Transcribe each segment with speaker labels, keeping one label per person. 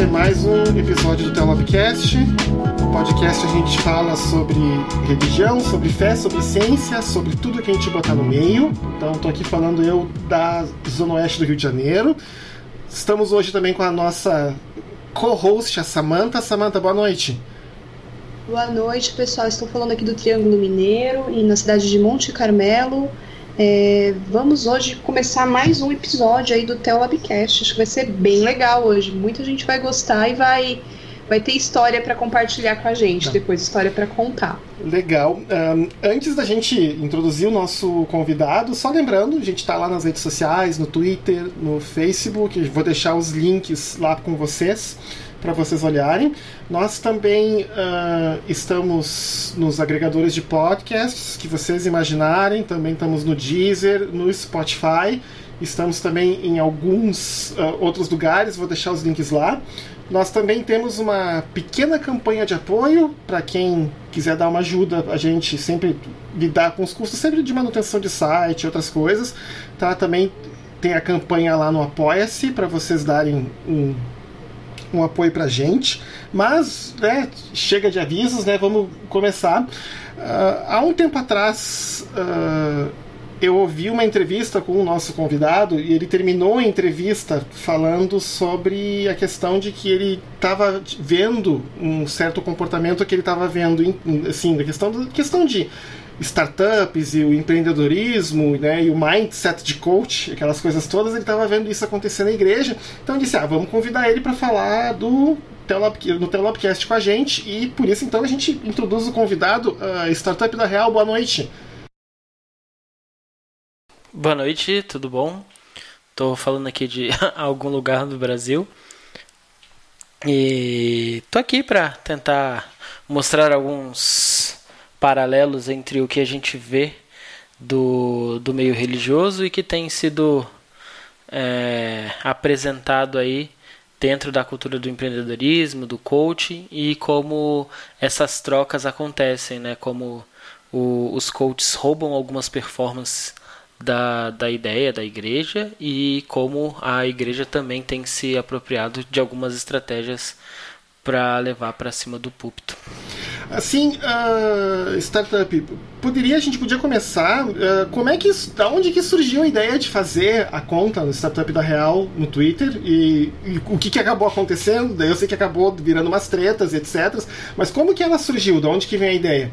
Speaker 1: é mais um episódio do Telobcast. No podcast a gente fala sobre religião, sobre fé, sobre ciência, sobre tudo que a gente botar no meio. Então estou aqui falando eu da Zona Oeste do Rio de Janeiro. Estamos hoje também com a nossa co-host, a Samanta. Samanta, boa noite.
Speaker 2: Boa noite, pessoal. Estou falando aqui do Triângulo Mineiro e na cidade de Monte Carmelo. É, vamos hoje começar mais um episódio aí do Telabcast. Acho que vai ser bem legal hoje. Muita gente vai gostar e vai, vai ter história para compartilhar com a gente, tá. depois história para contar.
Speaker 1: Legal. Um, antes da gente introduzir o nosso convidado, só lembrando, a gente está lá nas redes sociais, no Twitter, no Facebook, vou deixar os links lá com vocês para vocês olharem. Nós também uh, estamos nos agregadores de podcasts que vocês imaginarem, também estamos no Deezer, no Spotify, estamos também em alguns uh, outros lugares, vou deixar os links lá. Nós também temos uma pequena campanha de apoio para quem quiser dar uma ajuda a gente sempre lidar com os custos sempre de manutenção de site, outras coisas, tá? Também tem a campanha lá no Apoia-se para vocês darem um um apoio para gente. Mas, né, chega de avisos, né? Vamos começar. Uh, há um tempo atrás, uh, eu ouvi uma entrevista com o nosso convidado e ele terminou a entrevista falando sobre a questão de que ele estava vendo um certo comportamento que ele estava vendo, assim, a questão, questão de startups e o empreendedorismo né, e o mindset de coach, aquelas coisas todas, ele estava vendo isso acontecer na igreja. Então eu disse, ah, vamos convidar ele para falar do no Telopcast com a gente e por isso então a gente introduz o convidado, Startup da Real. Boa noite.
Speaker 3: Boa noite, tudo bom? Estou falando aqui de algum lugar do Brasil e tô aqui para tentar mostrar alguns paralelos entre o que a gente vê do, do meio religioso e que tem sido é, apresentado aí dentro da cultura do empreendedorismo, do coaching e como essas trocas acontecem, né? Como o, os coaches roubam algumas performances da, da ideia da igreja e como a igreja também tem se apropriado de algumas estratégias para levar para cima do púlpito.
Speaker 1: Assim, uh, startup, poderia a gente podia começar. Uh, como é que da onde que surgiu a ideia de fazer a conta no startup da Real no Twitter e, e o que, que acabou acontecendo? Eu sei que acabou virando umas tretas, etc. Mas como que ela surgiu? Da onde que vem a ideia?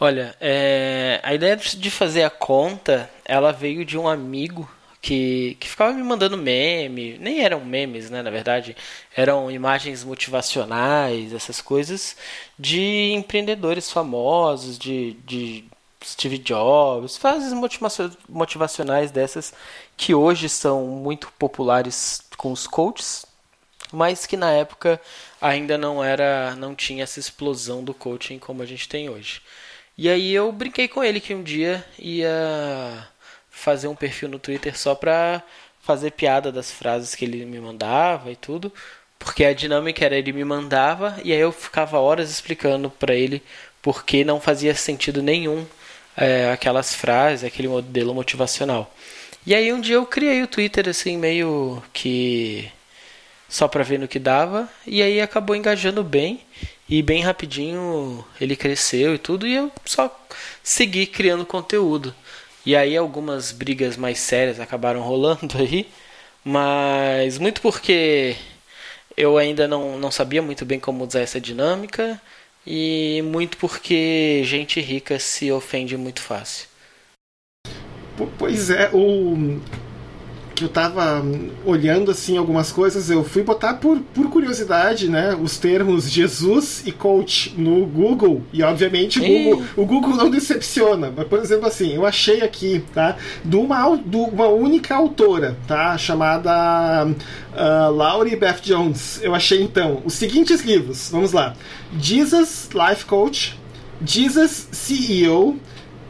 Speaker 3: Olha, é, a ideia de fazer a conta, ela veio de um amigo que, que ficava me mandando meme, nem eram memes, né, na verdade, eram imagens motivacionais, essas coisas, de empreendedores famosos, de, de Steve Jobs, frases motivacionais dessas que hoje são muito populares com os coaches, mas que na época ainda não era, não tinha essa explosão do coaching como a gente tem hoje. E aí eu brinquei com ele que um dia ia fazer um perfil no Twitter só pra fazer piada das frases que ele me mandava e tudo. Porque a dinâmica era ele me mandava e aí eu ficava horas explicando para ele porque não fazia sentido nenhum é, aquelas frases, aquele modelo motivacional. E aí um dia eu criei o Twitter assim meio que só para ver no que dava e aí acabou engajando bem e bem rapidinho ele cresceu e tudo e eu só segui criando conteúdo. E aí algumas brigas mais sérias acabaram rolando aí, mas muito porque eu ainda não, não sabia muito bem como usar essa dinâmica e muito porque gente rica se ofende muito fácil.
Speaker 1: Pois é, o que eu tava olhando assim algumas coisas, eu fui botar por, por curiosidade, né, os termos Jesus e coach no Google e obviamente o Google, o Google não decepciona. Mas por exemplo assim, eu achei aqui, tá, de uma, de uma única autora, tá, chamada uh, Laurie Beth Jones. Eu achei então os seguintes livros. Vamos lá: Jesus Life Coach, Jesus CEO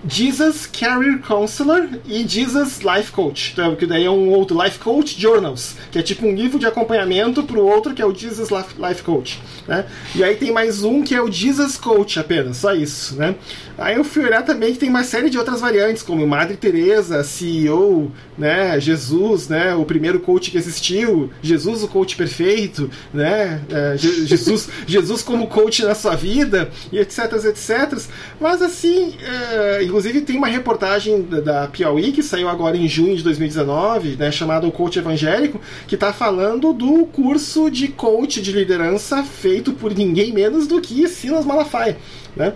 Speaker 1: Jesus Career Counselor e Jesus Life Coach, então, que daí é um outro Life Coach Journals, que é tipo um livro de acompanhamento para o outro que é o Jesus Life Coach, né? E aí tem mais um que é o Jesus Coach apenas, só isso, né? Aí eu fui olhar também que tem uma série de outras variantes, como Madre Teresa, CEO, né, Jesus, né, o primeiro coach que existiu, Jesus o coach perfeito, né, é, Jesus, Jesus como coach na sua vida e etc, etc. Mas assim, é, inclusive tem uma reportagem da Piauí que saiu agora em junho de 2019, né, chamada O Coach Evangélico, que está falando do curso de coach de liderança feito por ninguém menos do que Silas Malafaia, né?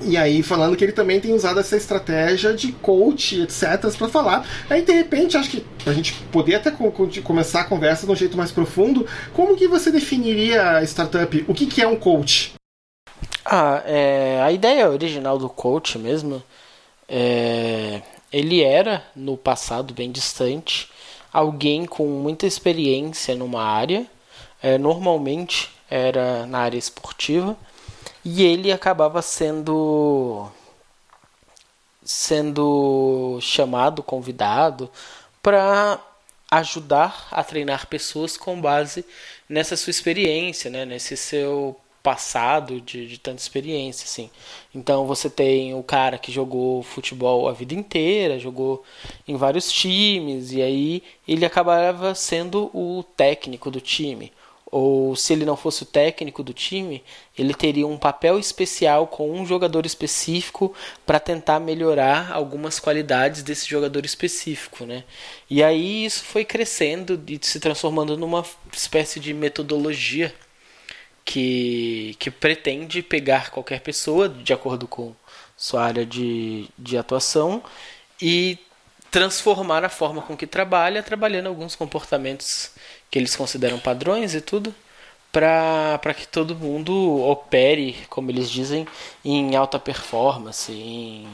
Speaker 1: E aí, falando que ele também tem usado essa estratégia de coach, etc., para falar. Aí, de repente, acho que a gente poder até começar a conversa de um jeito mais profundo, como que você definiria a startup? O que, que é um coach?
Speaker 3: Ah, é, a ideia original do coach mesmo, é, ele era, no passado bem distante, alguém com muita experiência numa área, é, normalmente era na área esportiva, e ele acabava sendo sendo chamado, convidado para ajudar a treinar pessoas com base nessa sua experiência, né? nesse seu passado de, de tanta experiência, assim. Então você tem o cara que jogou futebol a vida inteira, jogou em vários times, e aí ele acabava sendo o técnico do time ou se ele não fosse o técnico do time, ele teria um papel especial com um jogador específico para tentar melhorar algumas qualidades desse jogador específico, né? E aí isso foi crescendo e se transformando numa espécie de metodologia que, que pretende pegar qualquer pessoa de acordo com sua área de, de atuação e transformar a forma com que trabalha, trabalhando alguns comportamentos que eles consideram padrões e tudo, para que todo mundo opere, como eles dizem, em alta performance, em,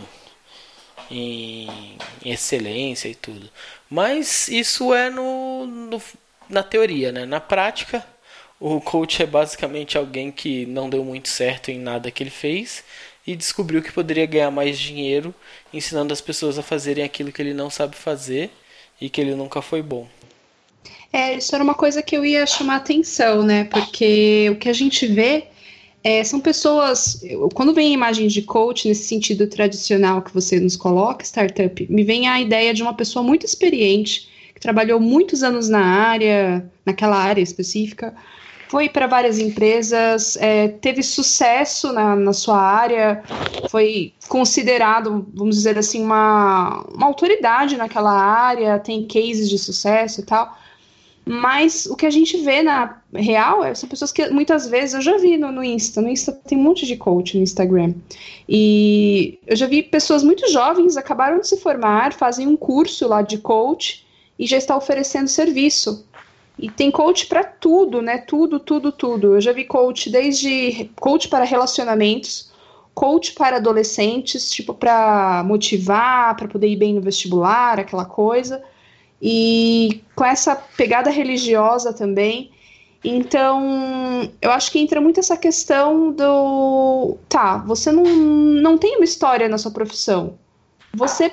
Speaker 3: em, excelência e tudo. Mas isso é no, no, na teoria, né? Na prática, o coach é basicamente alguém que não deu muito certo em nada que ele fez e descobriu que poderia ganhar mais dinheiro ensinando as pessoas a fazerem aquilo que ele não sabe fazer e que ele nunca foi bom.
Speaker 2: É, isso era uma coisa que eu ia chamar atenção, né? Porque o que a gente vê é, são pessoas. Quando vem a imagem de coach, nesse sentido tradicional que você nos coloca, startup, me vem a ideia de uma pessoa muito experiente, que trabalhou muitos anos na área, naquela área específica, foi para várias empresas, é, teve sucesso na, na sua área, foi considerado, vamos dizer assim, uma, uma autoridade naquela área, tem cases de sucesso e tal. Mas o que a gente vê na real é, são pessoas que muitas vezes eu já vi no, no Insta. No Insta tem um monte de coach no Instagram. E eu já vi pessoas muito jovens acabaram de se formar, fazem um curso lá de coach e já está oferecendo serviço. E tem coach para tudo, né? Tudo, tudo, tudo. Eu já vi coach desde coach para relacionamentos, coach para adolescentes, tipo para motivar, para poder ir bem no vestibular, aquela coisa e com essa pegada religiosa também. Então, eu acho que entra muito essa questão do. Tá, você não, não tem uma história na sua profissão. Você,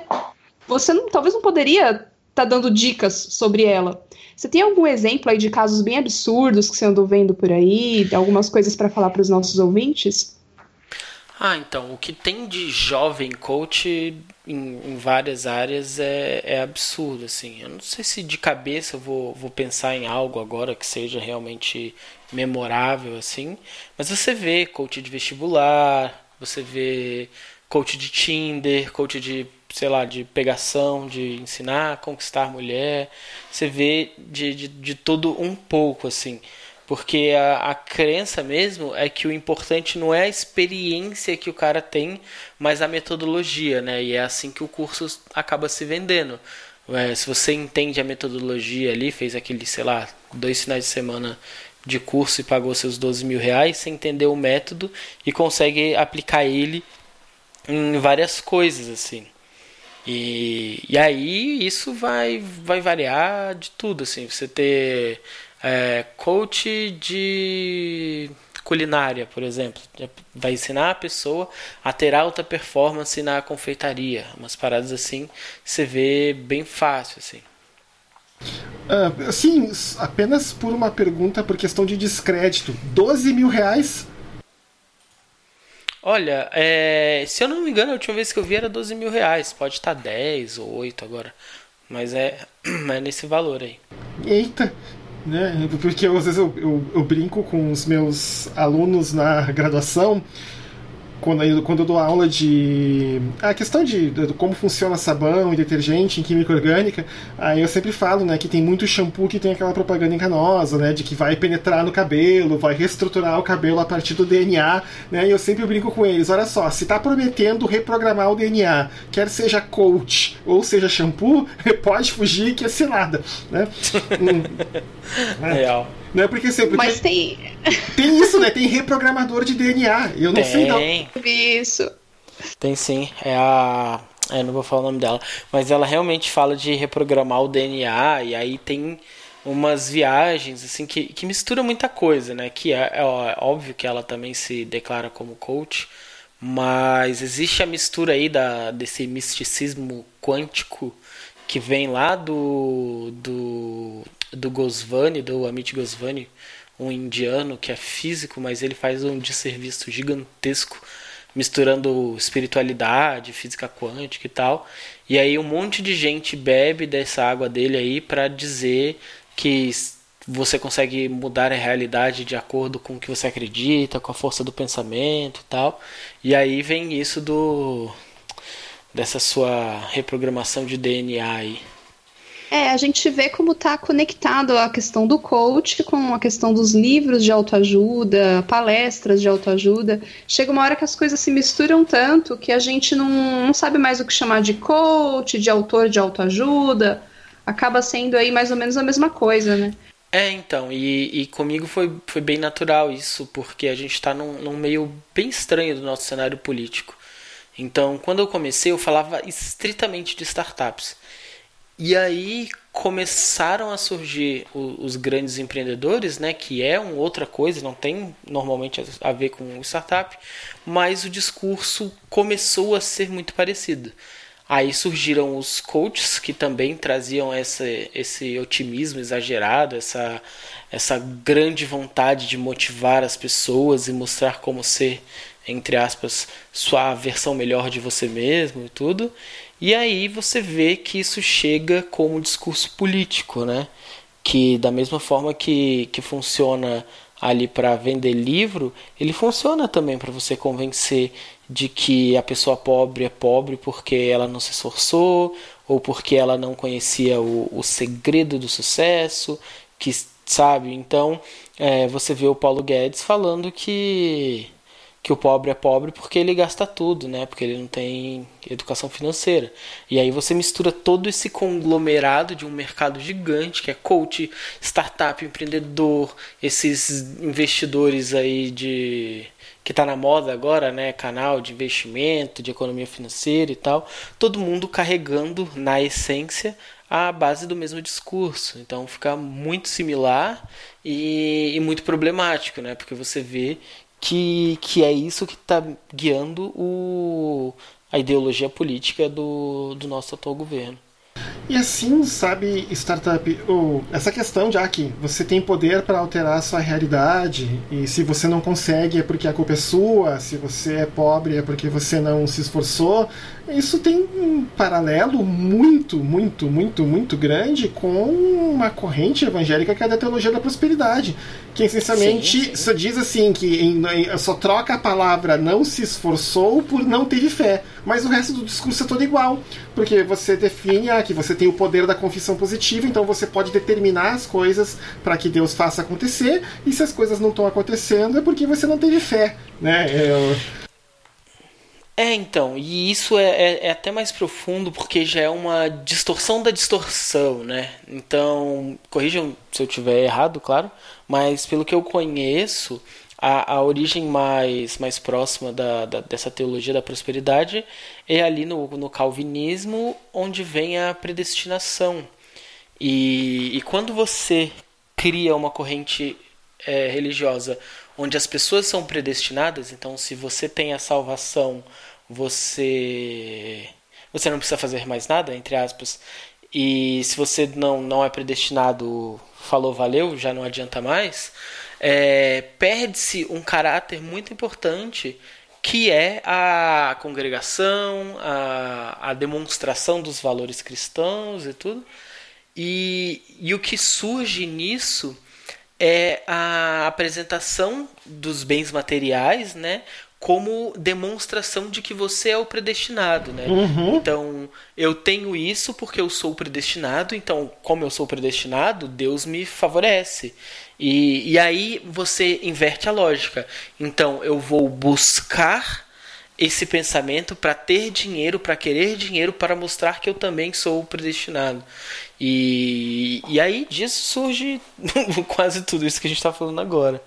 Speaker 2: você não, talvez não poderia tá dando dicas sobre ela. Você tem algum exemplo aí de casos bem absurdos que você andou vendo por aí? Algumas coisas para falar para os nossos ouvintes?
Speaker 3: Ah, então, o que tem de jovem coach em, em várias áreas é, é, absurdo, assim. Eu não sei se de cabeça eu vou, vou pensar em algo agora que seja realmente memorável, assim. Mas você vê coach de vestibular, você vê coach de Tinder, coach de, sei lá, de pegação, de ensinar a conquistar mulher. Você vê de, de, de um pouco, assim. Porque a, a crença mesmo é que o importante não é a experiência que o cara tem, mas a metodologia, né? E é assim que o curso acaba se vendendo. É, se você entende a metodologia ali, fez aquele, sei lá, dois finais de semana de curso e pagou seus 12 mil reais, você entendeu o método e consegue aplicar ele em várias coisas, assim. E, e aí isso vai, vai variar de tudo, assim. Você ter é, coach de culinária, por exemplo. Vai ensinar a pessoa a ter alta performance na confeitaria. Umas paradas assim, você vê bem fácil, assim.
Speaker 1: Uh, sim, apenas por uma pergunta por questão de descrédito. 12 mil reais?
Speaker 3: Olha, é, se eu não me engano, a última vez que eu vi era 12 mil reais. Pode estar 10 ou 8 agora. Mas é, é nesse valor aí.
Speaker 1: Eita! Né? Porque às vezes eu, eu, eu brinco com os meus alunos na graduação quando eu, quando eu dou aula de. A questão de, de, como funciona sabão e detergente em química orgânica, aí eu sempre falo né, que tem muito shampoo que tem aquela propaganda enganosa, né? De que vai penetrar no cabelo, vai reestruturar o cabelo a partir do DNA, né? E eu sempre brinco com eles: olha só, se está prometendo reprogramar o DNA, quer seja coach ou seja shampoo, pode fugir que é cilada. Né?
Speaker 3: é. Real.
Speaker 1: Não é porque sempre.
Speaker 2: Mas tem.
Speaker 1: Tem isso, né? Tem reprogramador de DNA. Eu não
Speaker 3: tem.
Speaker 1: sei
Speaker 2: não. Isso.
Speaker 3: Tem sim. É a. É, não vou falar o nome dela. Mas ela realmente fala de reprogramar o DNA. E aí tem umas viagens assim que, que mistura muita coisa, né? Que é, é óbvio que ela também se declara como coach. Mas existe a mistura aí da, desse misticismo quântico que vem lá do, do do Goswami, do Amit Goswami, um indiano que é físico, mas ele faz um desserviço gigantesco, misturando espiritualidade, física quântica e tal. E aí um monte de gente bebe dessa água dele aí para dizer que você consegue mudar a realidade de acordo com o que você acredita, com a força do pensamento e tal. E aí vem isso do dessa sua reprogramação de DNA aí.
Speaker 2: É, a gente vê como está conectado a questão do coach com a questão dos livros de autoajuda, palestras de autoajuda. Chega uma hora que as coisas se misturam tanto que a gente não, não sabe mais o que chamar de coach, de autor de autoajuda. Acaba sendo aí mais ou menos a mesma coisa, né?
Speaker 3: É, então, e, e comigo foi, foi bem natural isso, porque a gente está num, num meio bem estranho do nosso cenário político. Então, quando eu comecei, eu falava estritamente de startups. E aí começaram a surgir os, grandes empreendedores, né, que é uma outra coisa, não tem normalmente a ver com startup, mas o discurso começou a ser muito parecido. Aí surgiram os coaches que também traziam essa, esse otimismo exagerado, essa, essa grande vontade de motivar as pessoas e mostrar como ser, entre aspas, sua versão melhor de você mesmo e tudo. E aí você vê que isso chega como discurso político, né? Que da mesma forma que, que funciona ali para vender livro, ele funciona também para você convencer de que a pessoa pobre é pobre porque ela não se esforçou ou porque ela não conhecia o, o segredo do sucesso, que sabe? Então é, você vê o Paulo Guedes falando que que o pobre é pobre porque ele gasta tudo, né? Porque ele não tem educação financeira. E aí você mistura todo esse conglomerado de um mercado gigante, que é coach, startup, empreendedor, esses investidores aí de que está na moda agora, né? Canal de investimento, de economia financeira e tal. Todo mundo carregando na essência a base do mesmo discurso. Então fica muito similar e, e muito problemático, né? Porque você vê que, que é isso que está guiando o, a ideologia política do, do nosso atual governo.
Speaker 1: E assim, sabe, startup, oh, essa questão de ah, que você tem poder para alterar a sua realidade e se você não consegue é porque a culpa é sua, se você é pobre é porque você não se esforçou, isso tem um paralelo muito, muito, muito, muito grande com uma corrente evangélica que é da teologia da prosperidade, que essencialmente sim, só diz assim que em, em, só troca a palavra não se esforçou por não teve fé, mas o resto do discurso é todo igual, porque você define ah, que você tem o poder da confissão positiva, então você pode determinar as coisas para que Deus faça acontecer, e se as coisas não estão acontecendo é porque você não teve fé, né? Eu...
Speaker 3: É, então, e isso é, é, é, até mais profundo porque já é uma distorção da distorção, né? Então, corrijam se eu tiver errado, claro, mas pelo que eu conheço, a, a origem mais, mais próxima da, da, dessa teologia da prosperidade é ali no, no calvinismo, onde vem a predestinação. E, e quando você cria uma corrente é, religiosa onde as pessoas são predestinadas, então se você tem a salvação, você você não precisa fazer mais nada, entre aspas. E se você não, não é predestinado, falou valeu, já não adianta mais, é, perde-se um caráter muito importante que é a congregação, a, a demonstração dos valores cristãos e tudo. E, e o que surge nisso é a apresentação dos bens materiais, né? Como demonstração de que você é o predestinado, né?
Speaker 1: Uhum.
Speaker 3: Então, eu tenho isso porque eu sou predestinado, então, como eu sou predestinado, Deus me favorece. E, e aí você inverte a lógica. Então, eu vou buscar esse pensamento para ter dinheiro, para querer dinheiro, para mostrar que eu também sou predestinado. E, e aí disso surge quase tudo isso que a gente está falando agora.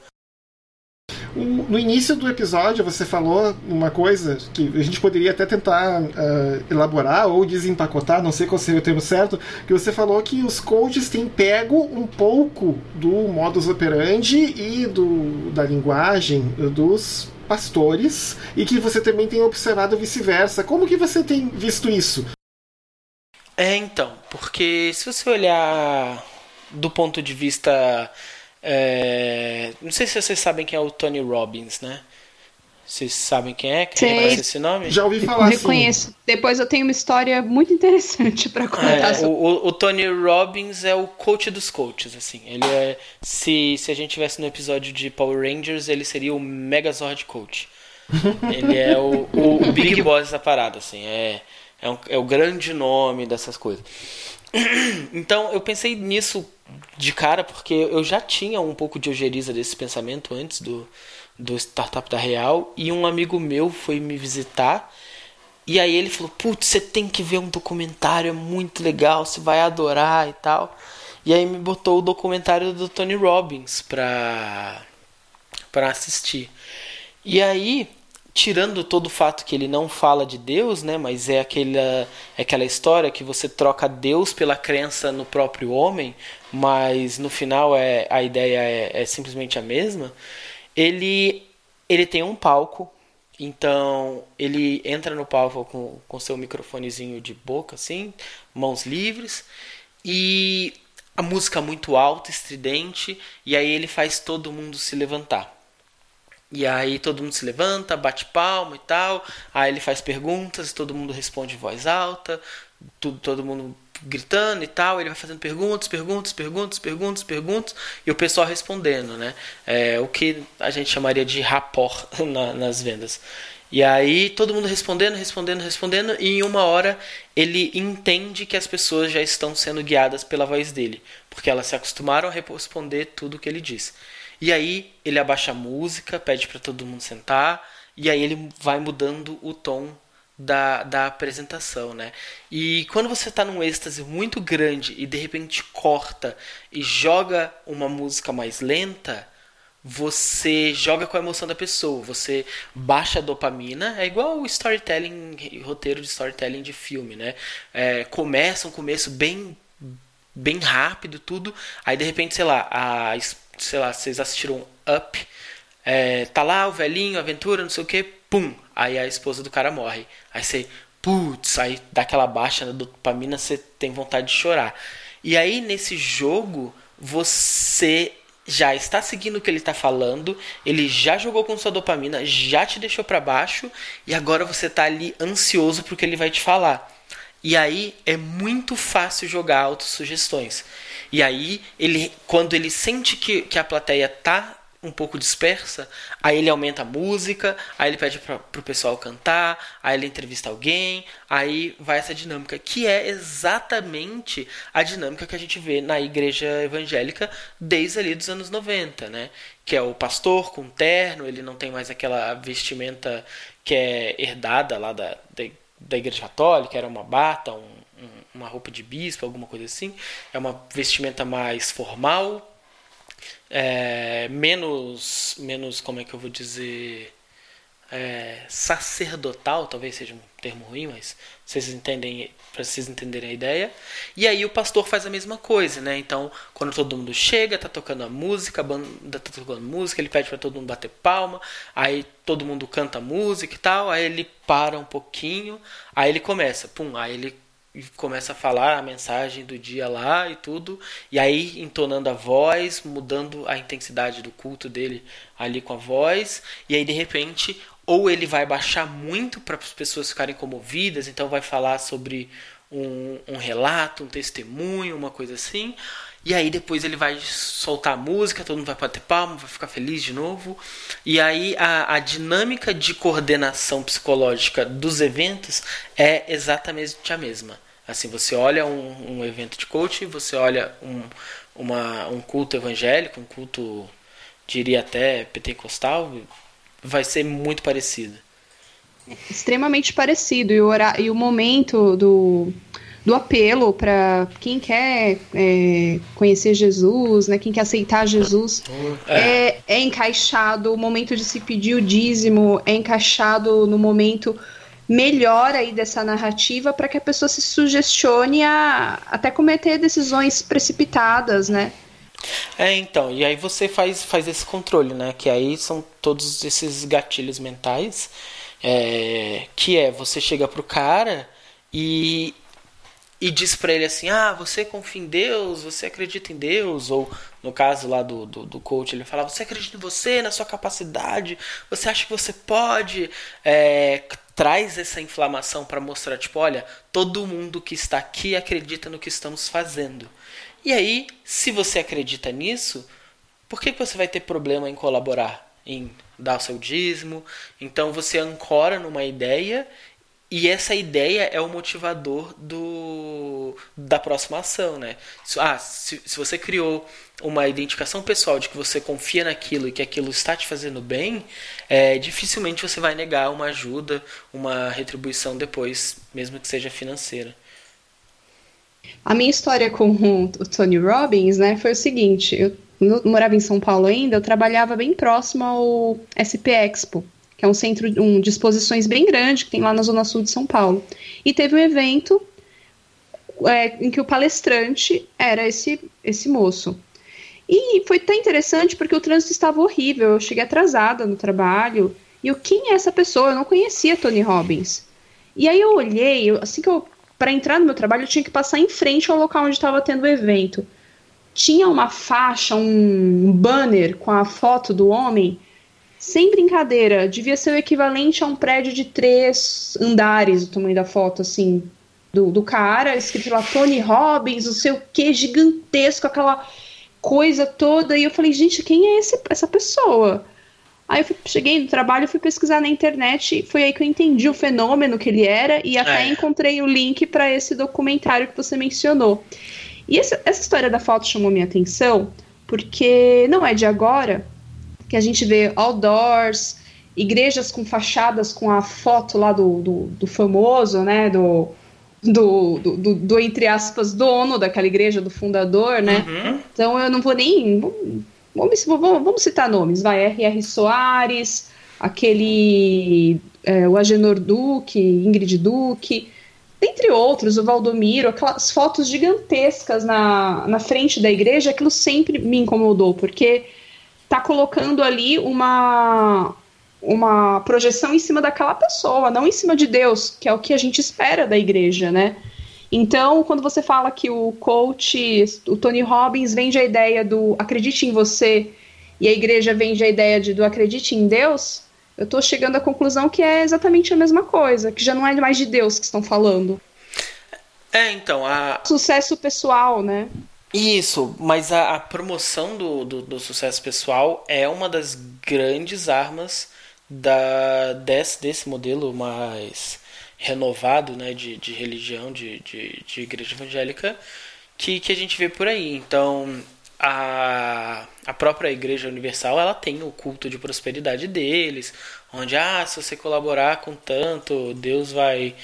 Speaker 1: No início do episódio você falou uma coisa que a gente poderia até tentar uh, elaborar ou desempacotar, não sei qual seria o termo certo, que você falou que os coaches têm pego um pouco do modus operandi e do, da linguagem dos pastores e que você também tem observado vice-versa. Como que você tem visto isso?
Speaker 3: É, então, porque se você olhar do ponto de vista. É... Não sei se vocês sabem quem é o Tony Robbins, né? Vocês sabem quem é? Quem conhece esse nome?
Speaker 1: Já ouvi falar
Speaker 2: Reconheço. Sim. Depois eu tenho uma história muito interessante para contar. É,
Speaker 3: sobre... o, o, Tony Robbins é o coach dos coaches, assim. Ele é, se, se a gente tivesse no episódio de Power Rangers, ele seria o Megazord Coach. ele é o, o, o Big Boss da parada, assim. É, é, um, é o grande nome dessas coisas. Então eu pensei nisso de cara porque eu já tinha um pouco de ojeriza desse pensamento antes do, do Startup da Real e um amigo meu foi me visitar e aí ele falou: Putz, você tem que ver um documentário, é muito legal, você vai adorar e tal. E aí me botou o documentário do Tony Robbins pra, pra assistir. E aí tirando todo o fato que ele não fala de Deus, né, mas é aquela, é aquela história que você troca Deus pela crença no próprio homem, mas no final é, a ideia é, é simplesmente a mesma. Ele, ele tem um palco, então ele entra no palco com, com seu microfonezinho de boca, assim, mãos livres, e a música muito alta, estridente, e aí ele faz todo mundo se levantar. E aí todo mundo se levanta, bate palma e tal. Aí ele faz perguntas, todo mundo responde em voz alta, tudo, todo mundo gritando e tal. Ele vai fazendo perguntas, perguntas, perguntas, perguntas, perguntas, e o pessoal respondendo, né? É, o que a gente chamaria de rapport na, nas vendas. E aí todo mundo respondendo, respondendo, respondendo, e em uma hora ele entende que as pessoas já estão sendo guiadas pela voz dele, porque elas se acostumaram a responder tudo o que ele diz. E aí ele abaixa a música, pede para todo mundo sentar, e aí ele vai mudando o tom da, da apresentação, né? E quando você está num êxtase muito grande e de repente corta e joga uma música mais lenta, você joga com a emoção da pessoa, você baixa a dopamina, é igual o storytelling, roteiro de storytelling de filme, né? É, começa um começo bem bem rápido, tudo, aí de repente, sei lá, a sei lá, vocês assistiram Up, é, tá lá o velhinho, aventura, não sei o que, pum, aí a esposa do cara morre. Aí você, putz, aí dá aquela baixa na dopamina, você tem vontade de chorar. E aí nesse jogo, você já está seguindo o que ele está falando, ele já jogou com sua dopamina, já te deixou para baixo e agora você está ali ansioso pro que ele vai te falar. E aí é muito fácil jogar autossugestões. E aí, ele, quando ele sente que, que a plateia tá um pouco dispersa, aí ele aumenta a música, aí ele pede para o pessoal cantar, aí ele entrevista alguém, aí vai essa dinâmica, que é exatamente a dinâmica que a gente vê na igreja evangélica desde ali dos anos 90, né? Que é o pastor com terno, ele não tem mais aquela vestimenta que é herdada lá da, da, da igreja católica, era uma bata, um, uma roupa de bispo, alguma coisa assim. É uma vestimenta mais formal, é, menos, menos, como é que eu vou dizer, é, sacerdotal, talvez seja um termo ruim, mas vocês entendem, para vocês entenderem a ideia. E aí o pastor faz a mesma coisa, né? Então, quando todo mundo chega, tá tocando a música, a banda tá tocando música, ele pede para todo mundo bater palma, aí todo mundo canta música e tal, aí ele para um pouquinho, aí ele começa, pum, aí ele começa a falar a mensagem do dia lá e tudo, e aí entonando a voz, mudando a intensidade do culto dele ali com a voz, e aí de repente ou ele vai baixar muito para as pessoas ficarem comovidas, então vai falar sobre um, um, relato, um testemunho, uma coisa assim. E aí depois ele vai soltar a música, todo mundo vai bater palma, vai ficar feliz de novo. E aí a, a dinâmica de coordenação psicológica dos eventos é exatamente a mesma. Assim, você olha um, um evento de coaching, você olha um, uma, um culto evangélico, um culto, diria até pentecostal, vai ser muito parecida.
Speaker 2: Extremamente parecido. E o, horário, e o momento do, do apelo para quem quer é, conhecer Jesus, né, quem quer aceitar Jesus, é. É, é. encaixado. O momento de se pedir o dízimo é encaixado no momento melhor aí dessa narrativa para que a pessoa se sugestione a até cometer decisões precipitadas, né?
Speaker 3: É, então, e aí você faz, faz esse controle, né? Que aí são todos esses gatilhos mentais. É, que é, você chega pro cara e, e diz para ele assim: Ah, você confia em Deus, você acredita em Deus, ou no caso lá do, do, do coach, ele fala: Você acredita em você, na sua capacidade, você acha que você pode. É, traz essa inflamação para mostrar: tipo, olha, todo mundo que está aqui acredita no que estamos fazendo. E aí, se você acredita nisso, por que você vai ter problema em colaborar, em dar o seu dízimo? Então você ancora numa ideia e essa ideia é o motivador do, da próxima ação, né? Ah, se, se você criou uma identificação pessoal de que você confia naquilo e que aquilo está te fazendo bem, é, dificilmente você vai negar uma ajuda, uma retribuição depois, mesmo que seja financeira.
Speaker 2: A minha história com o Tony Robbins, né, foi o seguinte: eu morava em São Paulo ainda, eu trabalhava bem próximo ao SP Expo, que é um centro um, de exposições bem grande que tem lá na zona sul de São Paulo. E teve um evento é, em que o palestrante era esse esse moço. E foi tão interessante porque o trânsito estava horrível. Eu cheguei atrasada no trabalho. E eu, quem é essa pessoa? Eu não conhecia Tony Robbins. E aí eu olhei, assim que eu para entrar no meu trabalho, eu tinha que passar em frente ao local onde estava tendo o evento. Tinha uma faixa, um banner com a foto do homem, sem brincadeira, devia ser o equivalente a um prédio de três andares, o tamanho da foto, assim, do, do cara, escrito lá Tony Robbins, não sei o que, gigantesco, aquela coisa toda. E eu falei, gente, quem é esse, essa pessoa? Aí eu fui, cheguei no trabalho, fui pesquisar na internet, foi aí que eu entendi o fenômeno que ele era e até é. encontrei o link para esse documentário que você mencionou. E essa, essa história da foto chamou minha atenção, porque não é de agora que a gente vê outdoors, igrejas com fachadas com a foto lá do, do, do famoso, né, do, do, do, do, do, entre aspas, dono daquela igreja, do fundador, né? Uhum. Então eu não vou nem Vamos, vamos, vamos citar nomes, vai, R.R. Soares, aquele, é, o Agenor Duque, Ingrid Duque, entre outros, o Valdomiro, aquelas fotos gigantescas na, na frente da igreja, aquilo sempre me incomodou, porque tá colocando ali uma, uma projeção em cima daquela pessoa, não em cima de Deus, que é o que a gente espera da igreja, né? Então, quando você fala que o coach, o Tony Robbins, vende a ideia do acredite em você e a igreja vende a ideia de, do acredite em Deus, eu estou chegando à conclusão que é exatamente a mesma coisa, que já não é mais de Deus que estão falando.
Speaker 3: É, então, a.
Speaker 2: Sucesso pessoal, né?
Speaker 3: Isso, mas a, a promoção do, do, do, sucesso pessoal é uma das grandes armas da, desse, desse modelo mais renovado né, de, de religião, de, de, de igreja evangélica, que, que a gente vê por aí. Então, a, a própria Igreja Universal ela tem o culto de prosperidade deles, onde, ah, se você colaborar com tanto, Deus vai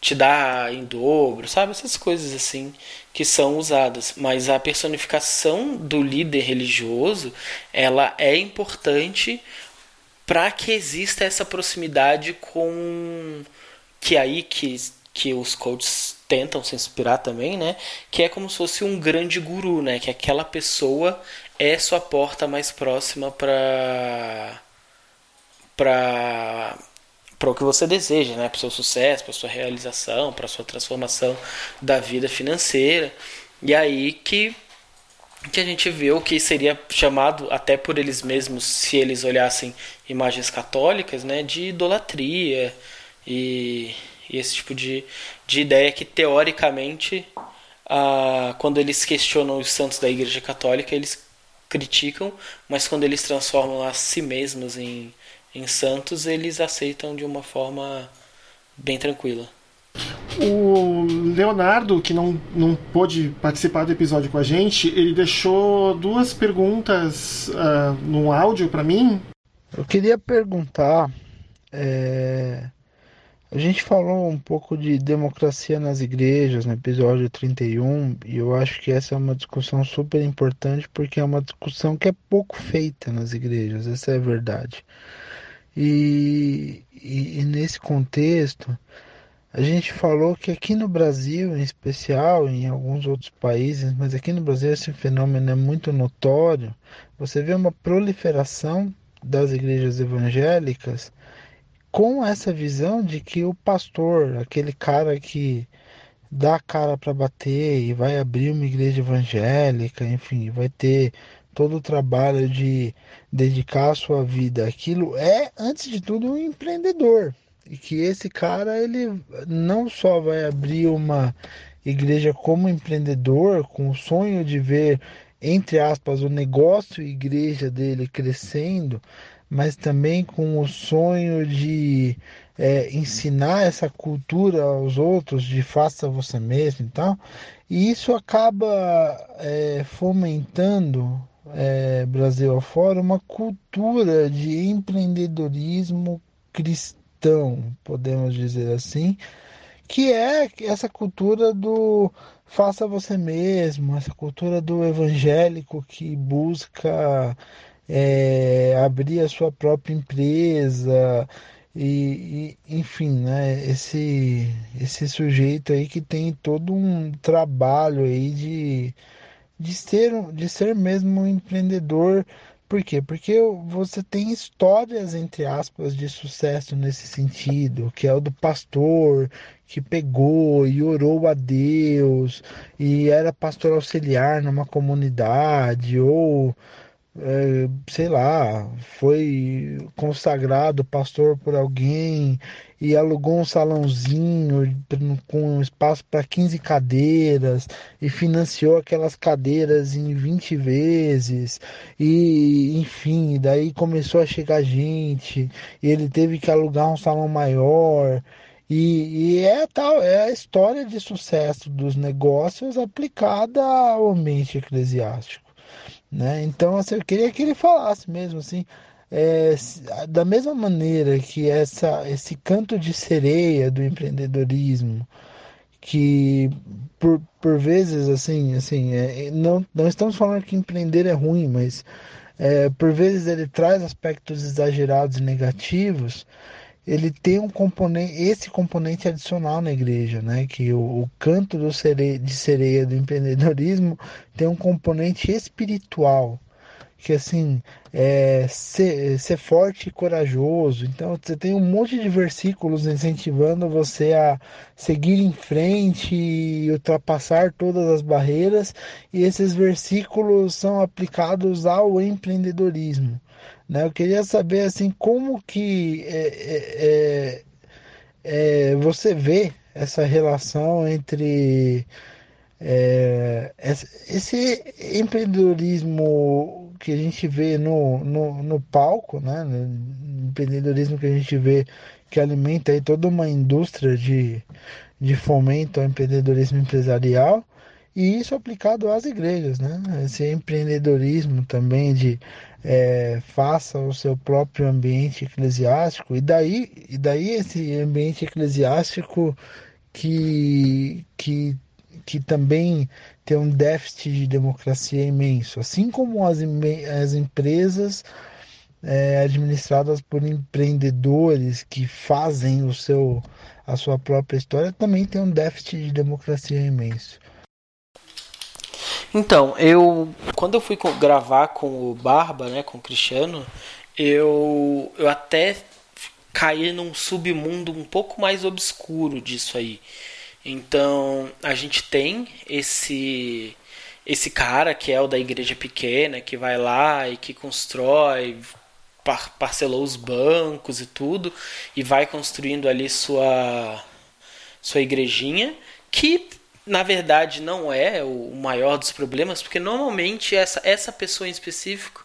Speaker 3: te dar em dobro, sabe? Essas coisas assim que são usadas. Mas a personificação do líder religioso, ela é importante para que exista essa proximidade com que aí que, que os coaches tentam se inspirar também, né? Que é como se fosse um grande guru, né? Que aquela pessoa é sua porta mais próxima para para para o que você deseja, né? Para o seu sucesso, para sua realização, para sua transformação da vida financeira. E aí que que a gente vê o que seria chamado até por eles mesmos, se eles olhassem imagens católicas, né, de idolatria e, e esse tipo de, de ideia que teoricamente, ah, quando eles questionam os santos da Igreja Católica, eles criticam, mas quando eles transformam a si mesmos em, em santos, eles aceitam de uma forma bem tranquila.
Speaker 1: O Leonardo, que não, não pôde participar do episódio com a gente, ele deixou duas perguntas uh, no áudio para mim.
Speaker 4: Eu queria perguntar. É... A gente falou um pouco de democracia nas igrejas no episódio 31, e eu acho que essa é uma discussão super importante porque é uma discussão que é pouco feita nas igrejas, essa é a verdade. E, e, e nesse contexto, a gente falou que aqui no Brasil, em especial, em alguns outros países, mas aqui no Brasil esse fenômeno é muito notório. Você vê uma proliferação das igrejas evangélicas com essa visão de que o pastor, aquele cara que dá a cara para bater e vai abrir uma igreja evangélica, enfim, vai ter todo o trabalho de dedicar a sua vida àquilo, é, antes de tudo, um empreendedor e que esse cara ele não só vai abrir uma igreja como empreendedor com o sonho de ver entre aspas o negócio e igreja dele crescendo mas também com o sonho de é, ensinar essa cultura aos outros de faça você mesmo e tal. E isso acaba é, fomentando é, Brasil afora uma cultura de empreendedorismo cristão cristão, podemos dizer assim, que é essa cultura do faça você mesmo, essa cultura do evangélico que busca é, abrir a sua própria empresa e, e, enfim, né, esse esse sujeito aí que tem todo um trabalho aí de de ser de ser mesmo um empreendedor por quê? Porque você tem histórias, entre aspas, de sucesso nesse sentido, que é o do pastor que pegou e orou a Deus e era pastor auxiliar numa comunidade, ou é, sei lá, foi consagrado pastor por alguém e alugou um salãozinho com espaço para 15 cadeiras e financiou aquelas cadeiras em 20 vezes e enfim, daí começou a chegar gente e ele teve que alugar um salão maior e, e é tal é a história de sucesso dos negócios aplicada ao ambiente eclesiástico. Né? Então, assim, eu queria que ele falasse mesmo, assim, é, da mesma maneira que essa, esse canto de sereia do empreendedorismo, que por, por vezes, assim, assim é, não, não estamos falando que empreender é ruim, mas é, por vezes ele traz aspectos exagerados e negativos, ele tem um componente, esse componente adicional na igreja, né? Que o, o canto do de sereia do empreendedorismo tem um componente espiritual, que assim é ser, ser forte e corajoso. Então você tem um monte de versículos incentivando você a seguir em frente e ultrapassar todas as barreiras, e esses versículos são aplicados ao empreendedorismo. Né? Eu queria saber assim como que é, é, é, é você vê essa relação entre é, esse empreendedorismo que a gente vê no, no, no palco, né? No empreendedorismo que a gente vê que alimenta aí toda uma indústria de, de fomento ao empreendedorismo empresarial e isso aplicado às igrejas, né? Esse empreendedorismo também de é, faça o seu próprio ambiente eclesiástico e daí, e daí esse ambiente eclesiástico que, que, que também tem um déficit de democracia imenso, assim como as, as empresas é, administradas por empreendedores que fazem o seu, a sua própria história, também tem um déficit de democracia imenso.
Speaker 3: Então, eu quando eu fui gravar com o Barba, né, com o Cristiano, eu, eu até caí num submundo um pouco mais obscuro disso aí. Então, a gente tem esse esse cara que é o da igreja pequena, que vai lá e que constrói, par parcelou os bancos e tudo, e vai construindo ali sua, sua igrejinha, que na verdade não é o maior dos problemas, porque normalmente essa, essa pessoa em específico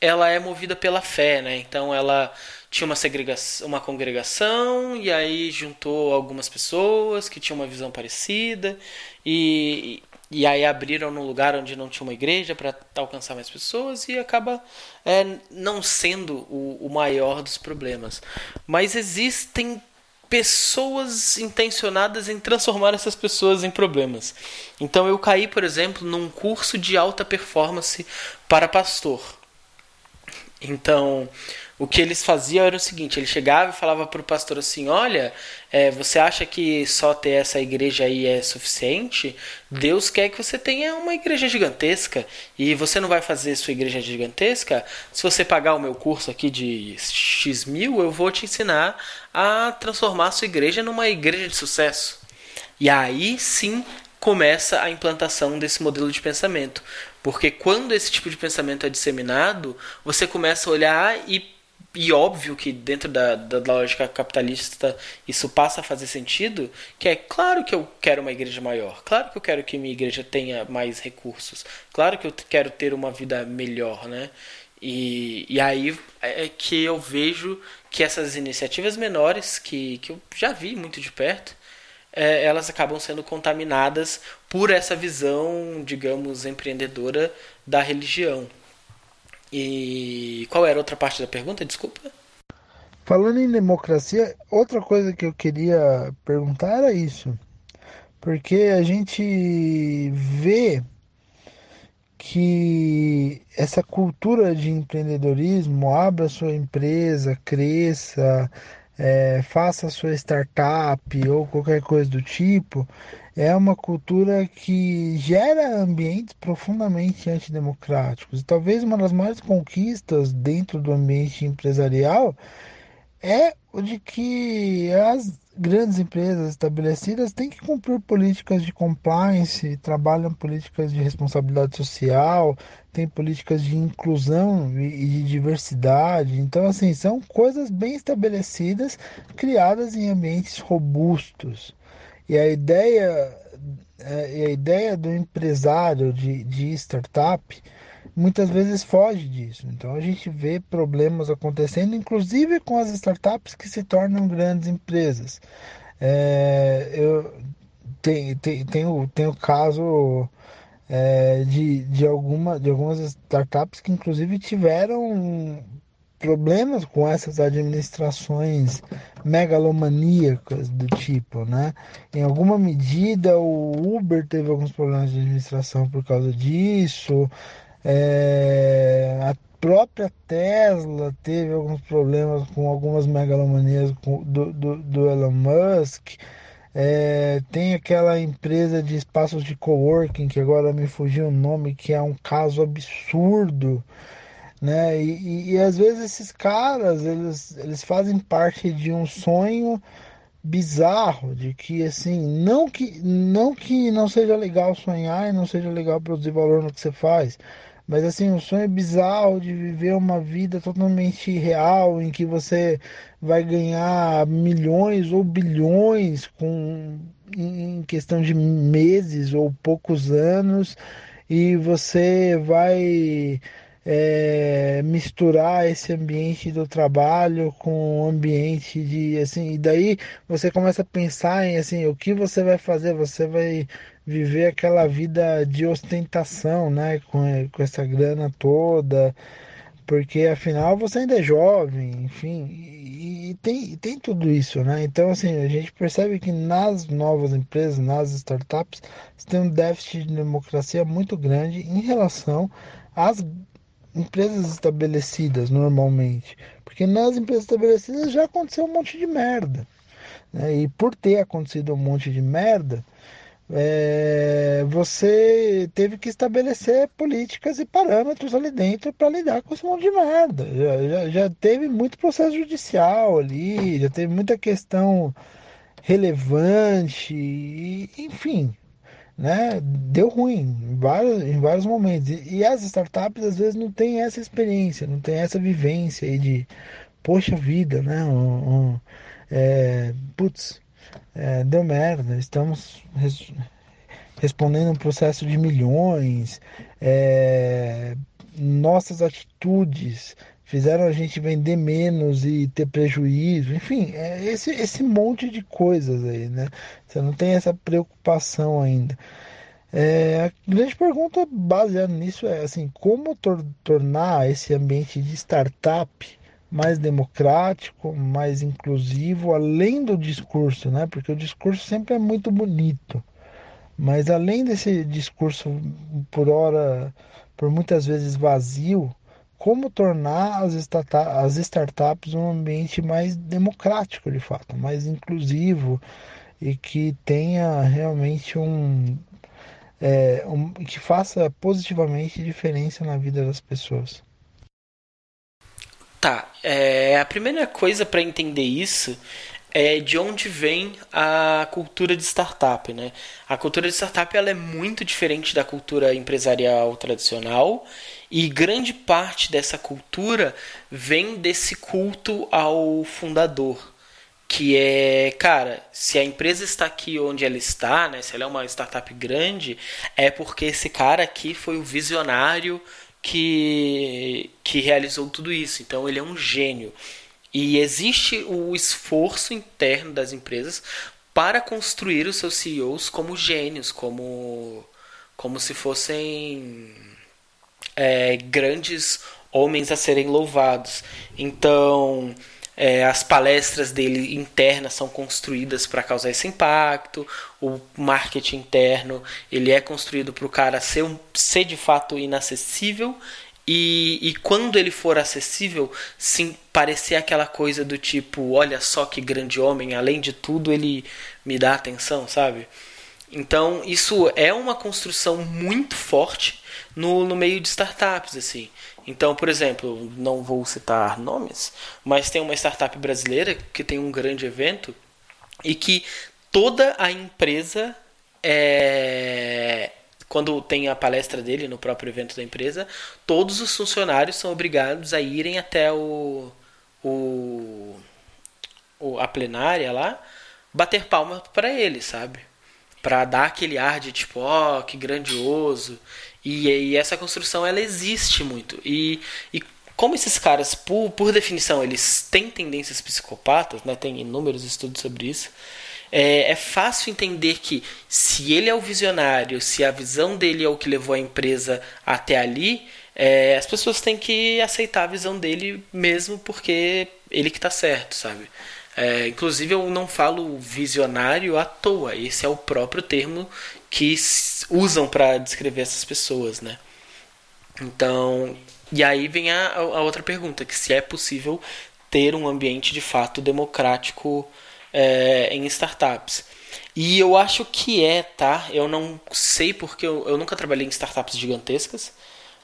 Speaker 3: ela é movida pela fé, né? Então ela tinha uma segregação, uma congregação e aí juntou algumas pessoas que tinham uma visão parecida e, e aí abriram num lugar onde não tinha uma igreja para alcançar mais pessoas e acaba é, não sendo o, o maior dos problemas. Mas existem pessoas intencionadas em transformar essas pessoas em problemas. Então eu caí, por exemplo, num curso de alta performance para pastor. Então, o que eles faziam era o seguinte: ele chegava e falava para o pastor assim: Olha, é, você acha que só ter essa igreja aí é suficiente? Deus quer que você tenha uma igreja gigantesca e você não vai fazer sua igreja gigantesca. Se você pagar o meu curso aqui de X mil, eu vou te ensinar a transformar a sua igreja numa igreja de sucesso. E aí sim começa a implantação desse modelo de pensamento. Porque quando esse tipo de pensamento é disseminado, você começa a olhar e e óbvio que dentro da, da, lógica capitalista isso passa a fazer sentido, que é claro que eu quero uma igreja maior, claro que eu quero que minha igreja tenha mais recursos, claro que eu quero ter uma vida melhor, né? E, e aí é que eu vejo que essas iniciativas menores, que, que eu já vi muito de perto, é, elas acabam sendo contaminadas por essa visão, digamos, empreendedora da religião. E qual era a outra parte da pergunta? Desculpa.
Speaker 4: Falando em democracia, outra coisa que eu queria perguntar era isso. Porque a gente vê que essa cultura de empreendedorismo, abra sua empresa, cresça, é, faça sua startup ou qualquer coisa do tipo, é uma cultura que gera ambientes profundamente antidemocráticos. E talvez uma das maiores conquistas dentro do ambiente empresarial é o de que as grandes empresas estabelecidas têm que cumprir políticas de compliance, trabalham políticas de responsabilidade social, têm políticas de inclusão e de diversidade. Então, assim, são coisas bem estabelecidas, criadas em ambientes robustos. E a ideia, é, a ideia do empresário de, de startup muitas vezes foge disso. Então a gente vê problemas acontecendo, inclusive com as startups que se tornam grandes empresas. É, eu tenho, tenho, tenho, tenho o caso é, de, de, alguma, de algumas startups que inclusive tiveram problemas com essas administrações megalomaníacas do tipo, né? Em alguma medida o Uber teve alguns problemas de administração por causa disso, é, a própria Tesla teve alguns problemas com algumas megalomanias do, do, do Elon Musk. É, tem aquela empresa de espaços de coworking que agora me fugiu o nome, que é um caso absurdo né? E, e, e, às vezes esses caras eles, eles fazem parte de um sonho bizarro de que assim não que não que não seja legal sonhar e não seja legal produzir valor no que você faz mas assim um sonho bizarro de viver uma vida totalmente real em que você vai ganhar milhões ou bilhões com em questão de meses ou poucos anos e você vai é, misturar esse ambiente do trabalho com o ambiente de assim e daí você começa a pensar em assim o que você vai fazer? Você vai viver aquela vida de ostentação né com, com essa grana toda porque afinal você ainda é jovem enfim e, e tem, tem tudo isso né então assim a gente percebe que nas novas empresas nas startups tem um déficit de democracia muito grande em relação às empresas estabelecidas normalmente. Porque nas empresas estabelecidas já aconteceu um monte de merda. Né? E por ter acontecido um monte de merda, é, você teve que estabelecer políticas e parâmetros ali dentro para lidar com esse monte de merda. Já, já, já, teve muito processo judicial ali, já teve muita questão relevante, e, enfim, né? Deu ruim em vários, em vários momentos. E, e, as startups às vezes não têm essa experiência, não tem essa vivência aí de, poxa vida, né? Um, um, é, putz, é, deu merda, estamos res, respondendo um processo de milhões, é, nossas atitudes fizeram a gente vender menos e ter prejuízo, enfim, é esse, esse monte de coisas aí, né? Você não tem essa preocupação ainda. É, a grande pergunta baseada nisso é assim, como tor tornar esse ambiente de startup mais democrático, mais inclusivo, além do discurso, né? Porque o discurso sempre é muito bonito, mas além desse discurso por hora, por muitas vezes vazio, como tornar as, as startups um ambiente mais democrático, de fato, mais inclusivo e que tenha realmente um, é, um que faça positivamente diferença na vida das pessoas.
Speaker 3: Tá, é, a primeira coisa para entender isso é de onde vem a cultura de startup, né? A cultura de startup ela é muito diferente da cultura empresarial tradicional e grande parte dessa cultura vem desse culto ao fundador, que é, cara, se a empresa está aqui onde ela está, né? Se ela é uma startup grande, é porque esse cara aqui foi o visionário que, que realizou tudo isso. Então ele é um gênio. E existe o esforço interno das empresas para construir os seus CEOs como gênios, como, como se fossem é, grandes homens a serem louvados. Então, é, as palestras dele internas são construídas para causar esse impacto. O marketing interno ele é construído para o cara ser, um, ser de fato inacessível e, e quando ele for acessível, sim, parecer aquela coisa do tipo, olha só que grande homem, além de tudo ele me dá atenção, sabe? Então isso é uma construção muito forte no, no meio de startups, assim. Então, por exemplo, não vou citar nomes, mas tem uma startup brasileira que tem um grande evento e que toda a empresa é, quando tem a palestra dele no próprio evento da empresa, todos os funcionários são obrigados a irem até o, o, o a plenária lá, bater palma para ele, sabe? Para dar aquele ar de tipo, ó, oh, que grandioso. E, e essa construção ela existe muito. E, e como esses caras, por, por definição, eles têm tendências psicopatas, né? tem inúmeros estudos sobre isso, é, é, fácil entender que se ele é o visionário, se a visão dele é o que levou a empresa até ali, é, as pessoas têm que aceitar a visão dele mesmo porque ele que está certo, sabe? É, inclusive eu não falo visionário à toa, esse é o próprio termo que usam para descrever essas pessoas, né? Então, e aí vem a, a, outra pergunta, que se é possível ter um ambiente de fato democrático é, em startups. E eu acho que é, tá? Eu não sei porque eu, eu nunca trabalhei em startups gigantescas,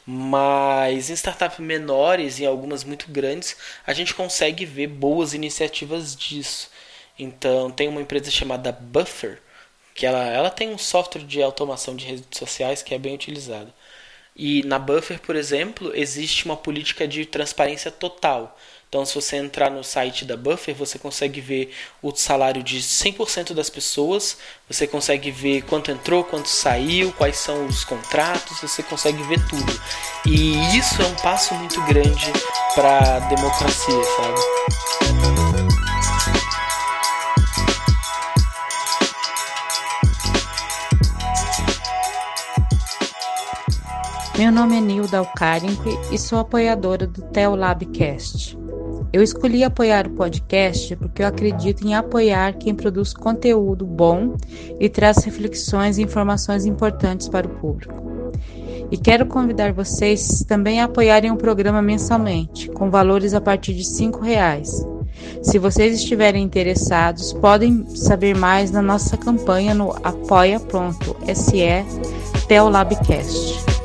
Speaker 3: mas em startups menores e algumas muito grandes, a gente consegue ver boas iniciativas disso. Então, tem uma empresa chamada Buffer, que ela, ela tem um software de automação de redes sociais que é bem utilizado. E na Buffer, por exemplo, existe uma política de transparência total. Então, se você entrar no site da Buffer, você consegue ver o salário de 100% das pessoas, você consegue ver quanto entrou, quanto saiu, quais são os contratos, você consegue ver tudo. E isso é um passo muito grande para a democracia, sabe?
Speaker 5: Meu nome é Nilda Alcarinque e sou apoiadora do Teolabcast. Eu escolhi apoiar o podcast porque eu acredito em apoiar quem produz conteúdo bom e traz reflexões e informações importantes para o público. E quero convidar vocês também a apoiarem o programa mensalmente, com valores a partir de R$ reais. Se vocês estiverem interessados, podem saber mais na nossa campanha no apoia.se Teolabcast.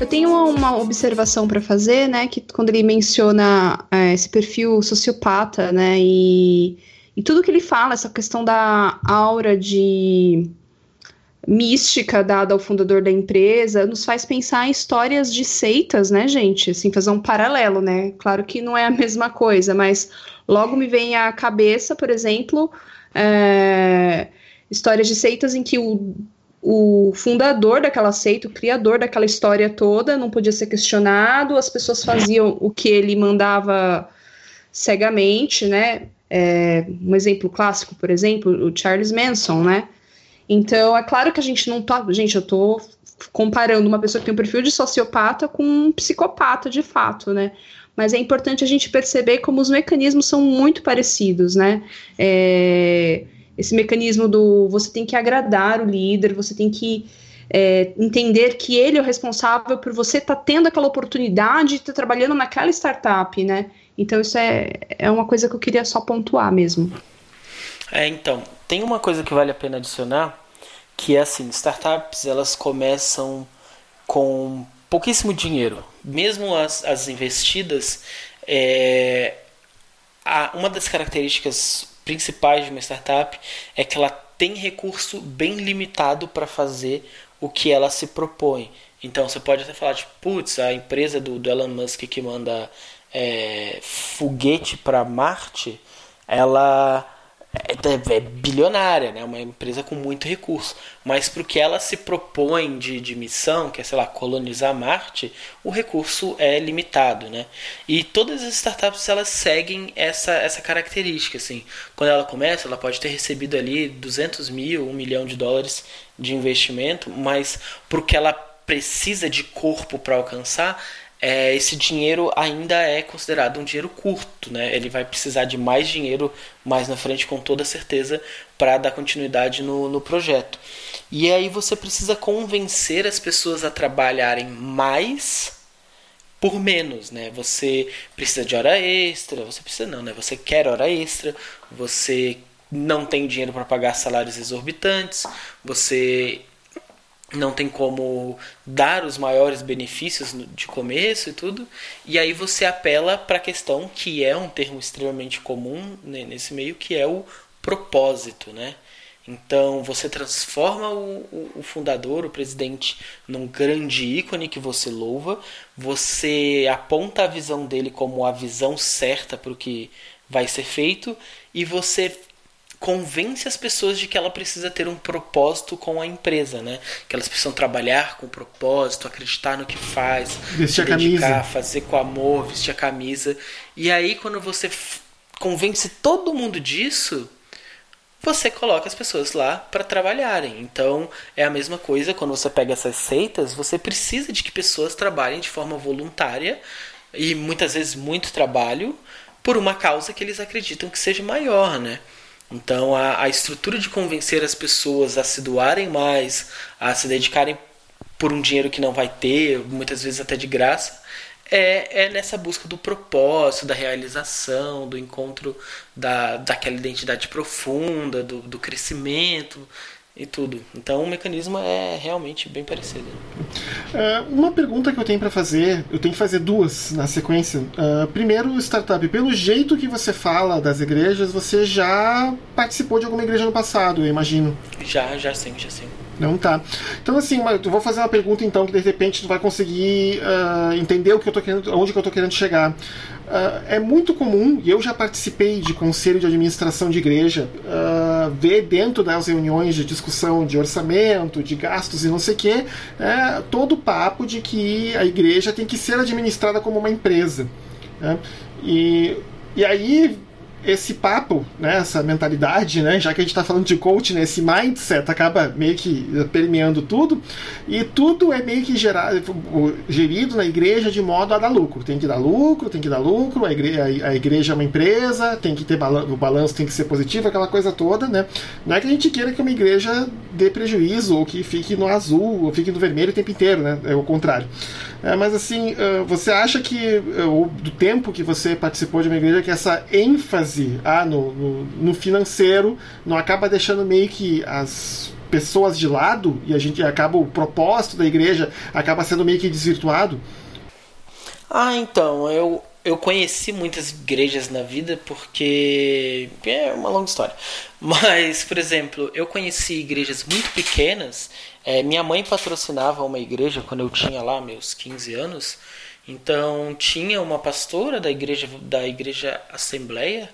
Speaker 2: Eu tenho uma observação para fazer, né, que quando ele menciona é, esse perfil sociopata, né, e, e tudo que ele fala, essa questão da aura de mística dada ao fundador da empresa, nos faz pensar em histórias de seitas, né, gente? Assim, fazer um paralelo, né? Claro que não é a mesma coisa, mas logo me vem à cabeça, por exemplo, é, histórias de seitas em que o o fundador daquela seita, o criador daquela história toda, não podia ser questionado, as pessoas faziam o que ele mandava cegamente, né? É, um exemplo clássico, por exemplo, o Charles Manson, né? Então, é claro que a gente não tá. Gente, eu tô comparando uma pessoa que tem um perfil de sociopata com um psicopata de fato, né? Mas é importante a gente perceber como os mecanismos são muito parecidos, né? É esse mecanismo do você tem que agradar o líder, você tem que é, entender que ele é o responsável por você estar tá tendo aquela oportunidade de estar tá trabalhando naquela startup, né? Então isso é, é uma coisa que eu queria só pontuar mesmo.
Speaker 3: É, então, tem uma coisa que vale a pena adicionar, que é assim, startups elas começam com pouquíssimo dinheiro. Mesmo as, as investidas, é, a, uma das características principais de uma startup é que ela tem recurso bem limitado para fazer o que ela se propõe. Então você pode até falar, tipo, putz, a empresa do, do Elon Musk que manda é, foguete para Marte, ela é, é, é, bilionária, né? uma empresa com muito recurso. Mas para o que ela se propõe de, de missão, que é, sei lá, colonizar Marte, o recurso é limitado. Né? E todas as startups elas seguem essa, essa característica. Assim. Quando ela começa, ela pode ter recebido ali 200 mil, 1 milhão de dólares de investimento, mas para o que ela precisa de corpo para alcançar, é, esse dinheiro ainda é considerado um dinheiro curto, né? Ele vai precisar de mais dinheiro mais na frente, com toda certeza, para dar continuidade no, no projeto. E aí você precisa convencer as pessoas a trabalharem mais por menos, né? Você precisa de hora extra, você precisa não, né? Você quer hora extra, você não tem dinheiro para pagar salários exorbitantes, você não tem como dar os maiores benefícios de começo e tudo, e aí você apela para a questão que é um termo extremamente comum nesse meio, que é o propósito, né? Então você transforma o, o, fundador, o presidente, num grande ícone que você louva, você aponta a visão dele como a visão certa para o que vai ser feito, e você convence as pessoas de que ela precisa ter um propósito com a empresa, né? Que elas precisam trabalhar com propósito, acreditar no que faz,
Speaker 1: vestir
Speaker 3: se dedicar,
Speaker 1: camisa.
Speaker 3: fazer com amor, vestir a camisa. E aí quando você convence todo mundo disso, você coloca as pessoas lá para trabalharem. Então é a mesma coisa quando você pega essas seitas, você precisa de que pessoas trabalhem de forma voluntária e muitas vezes muito trabalho por uma causa que eles acreditam que seja maior, né? Então, a, a estrutura de convencer as pessoas a se doarem mais, a se dedicarem por um dinheiro que não vai ter, muitas vezes até de graça, é, é nessa busca do propósito, da realização, do encontro da, daquela identidade profunda, do, do crescimento e tudo. Então o mecanismo é realmente bem parecido.
Speaker 1: Uh, uma pergunta que eu tenho para fazer, eu tenho que fazer duas na sequência. Uh, primeiro, startup, pelo jeito que você fala das igrejas, você já participou de alguma igreja no passado, eu imagino.
Speaker 3: Já, já sim, já sim.
Speaker 1: Não tá. Então assim, eu vou fazer uma pergunta então que de repente tu vai conseguir uh, entender o que eu tô querendo, onde que eu tô querendo chegar. Uh, é muito comum, e eu já participei de conselho de administração de igreja, uh, ver dentro das reuniões de discussão de orçamento, de gastos e não sei o que, é, todo o papo de que a igreja tem que ser administrada como uma empresa. Né? E, e aí esse papo, né, essa mentalidade, né, já que a gente está falando de coaching, né, esse mindset acaba meio que permeando tudo, e tudo é meio que gerado, gerido na igreja de modo a dar lucro. Tem que dar lucro, tem que dar lucro, a igreja, a igreja é uma empresa, tem que ter balanço, o balanço tem que ser positivo, aquela coisa toda, né? Não é que a gente queira que uma igreja dê prejuízo, ou que fique no azul, ou fique no vermelho o tempo inteiro, né? É o contrário. É, mas assim, você acha que, ou do tempo que você participou de uma igreja, que essa ênfase ah, no, no, no financeiro não acaba deixando meio que as pessoas de lado e a gente acaba o propósito da igreja acaba sendo meio que desvirtuado?
Speaker 3: Ah, então, eu eu conheci muitas igrejas na vida porque é uma longa história. Mas, por exemplo, eu conheci igrejas muito pequenas. É, minha mãe patrocinava uma igreja quando eu tinha lá meus 15 anos. Então tinha uma pastora da igreja da igreja Assembleia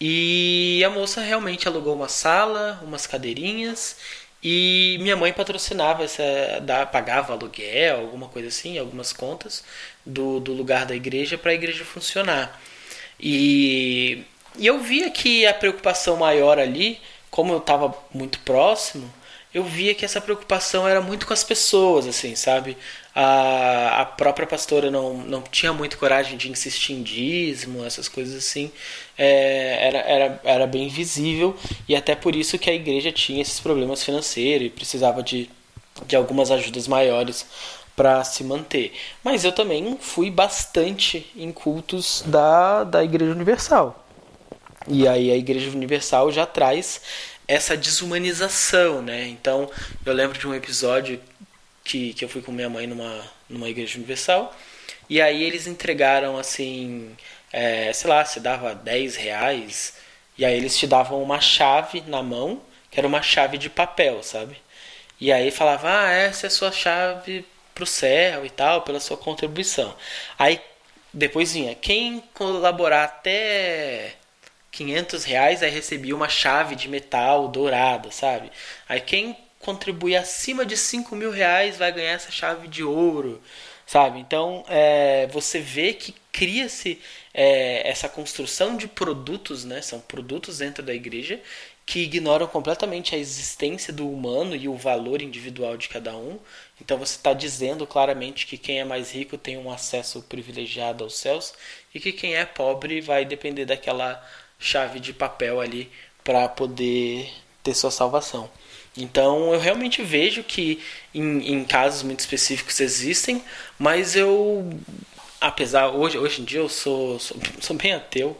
Speaker 3: e a moça realmente alugou uma sala, umas cadeirinhas e minha mãe patrocinava, essa, da, pagava aluguel, alguma coisa assim, algumas contas do, do lugar da igreja para a igreja funcionar. E, e eu via que a preocupação maior ali, como eu estava muito próximo, eu via que essa preocupação era muito com as pessoas, assim, sabe? A, a própria pastora não, não tinha muito coragem de insistir em dízimo, essas coisas assim. É, era, era, era bem visível e até por isso que a igreja tinha esses problemas financeiros e precisava de, de algumas ajudas maiores para se manter. Mas eu também fui bastante em cultos da, da Igreja Universal. E aí a Igreja Universal já traz essa desumanização, né? Então, eu lembro de um episódio que, que eu fui com minha mãe numa, numa igreja universal, e aí eles entregaram assim, é, sei lá, você dava 10 reais, e aí eles te davam uma chave na mão, que era uma chave de papel, sabe? E aí falava, ah, essa é a sua chave pro céu e tal, pela sua contribuição. Aí depois vinha, quem colaborar até 500 reais, aí recebia uma chave de metal dourada, sabe? Aí quem contribuir acima de 5 mil reais vai ganhar essa chave de ouro, sabe? Então é, você vê que cria-se é, essa construção de produtos, né? São produtos dentro da igreja que ignoram completamente a existência do humano e o valor individual de cada um. Então você está dizendo claramente que quem é mais rico tem um acesso privilegiado aos céus e que quem é pobre vai depender daquela chave de papel ali para poder ter sua salvação. Então eu realmente vejo que em, em casos muito específicos existem, mas eu, apesar hoje, hoje em dia eu sou, sou, sou bem ateu,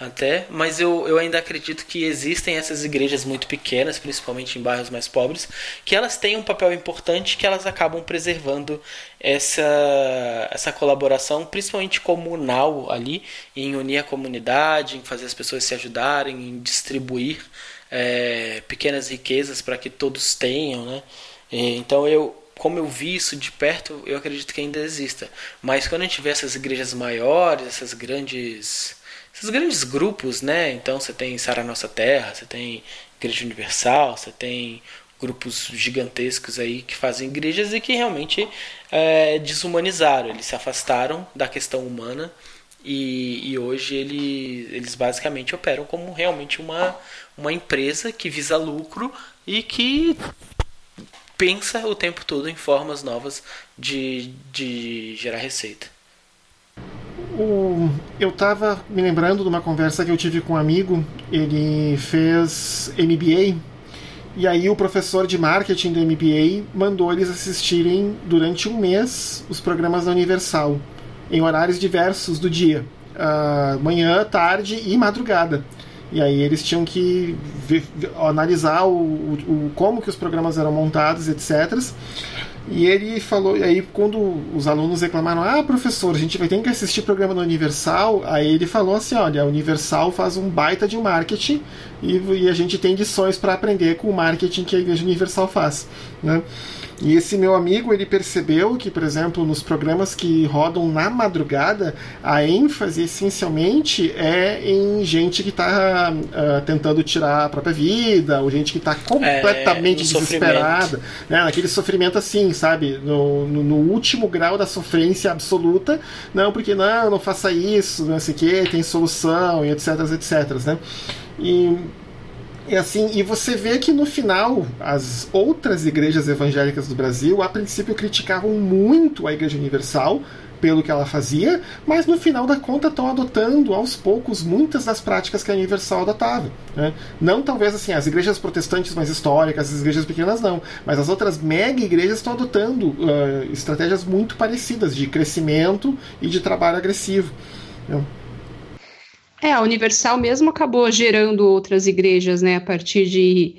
Speaker 3: até, mas eu, eu ainda acredito que existem essas igrejas muito pequenas, principalmente em bairros mais pobres, que elas têm um papel importante que elas acabam preservando essa, essa colaboração, principalmente comunal ali, em unir a comunidade, em fazer as pessoas se ajudarem, em distribuir é, pequenas riquezas para que todos tenham, né? Então eu como eu vi isso de perto, eu acredito que ainda exista. Mas quando a gente vê essas igrejas maiores, essas grandes esses grandes grupos, né? Então você tem Sara Nossa Terra, você tem Igreja Universal, você tem grupos gigantescos aí que fazem igrejas e que realmente é, desumanizaram, eles se afastaram da questão humana e, e hoje ele, eles basicamente operam como realmente uma, uma empresa que visa lucro e que pensa o tempo todo em formas novas de, de gerar receita
Speaker 1: o, eu estava me lembrando de uma conversa que eu tive com um amigo. Ele fez MBA e aí o professor de marketing do MBA mandou eles assistirem durante um mês os programas da Universal em horários diversos do dia, uh, manhã, tarde e madrugada. E aí eles tinham que ver, analisar o, o, como que os programas eram montados, etc. E ele falou, e aí quando os alunos reclamaram, ah, professor, a gente vai ter que assistir programa no Universal, aí ele falou assim, olha, a Universal faz um baita de marketing e, e a gente tem lições para aprender com o marketing que a Igreja Universal faz, né? E esse meu amigo, ele percebeu que, por exemplo, nos programas que rodam na madrugada, a ênfase essencialmente é em gente que está uh, ah, tentando tirar a própria vida, ou gente que está completamente é, desesperada, né? Naquele sofrimento assim, sabe? No, no, no, último grau da sofrência absoluta. Não, porque não, não faça isso, não sei o que, tem solução, e etc, etc, né? E, e assim, e você vê que no final as outras igrejas evangélicas do Brasil, a princípio, criticavam muito a Igreja Universal pelo que ela fazia, mas no final da conta estão adotando aos poucos muitas das práticas que a Universal adotava. Né? Não talvez assim, as igrejas protestantes mais históricas, as igrejas pequenas não, mas as outras mega igrejas estão adotando uh, estratégias muito parecidas de crescimento e de trabalho agressivo. Né?
Speaker 2: É, a Universal mesmo acabou gerando outras igrejas, né, a partir de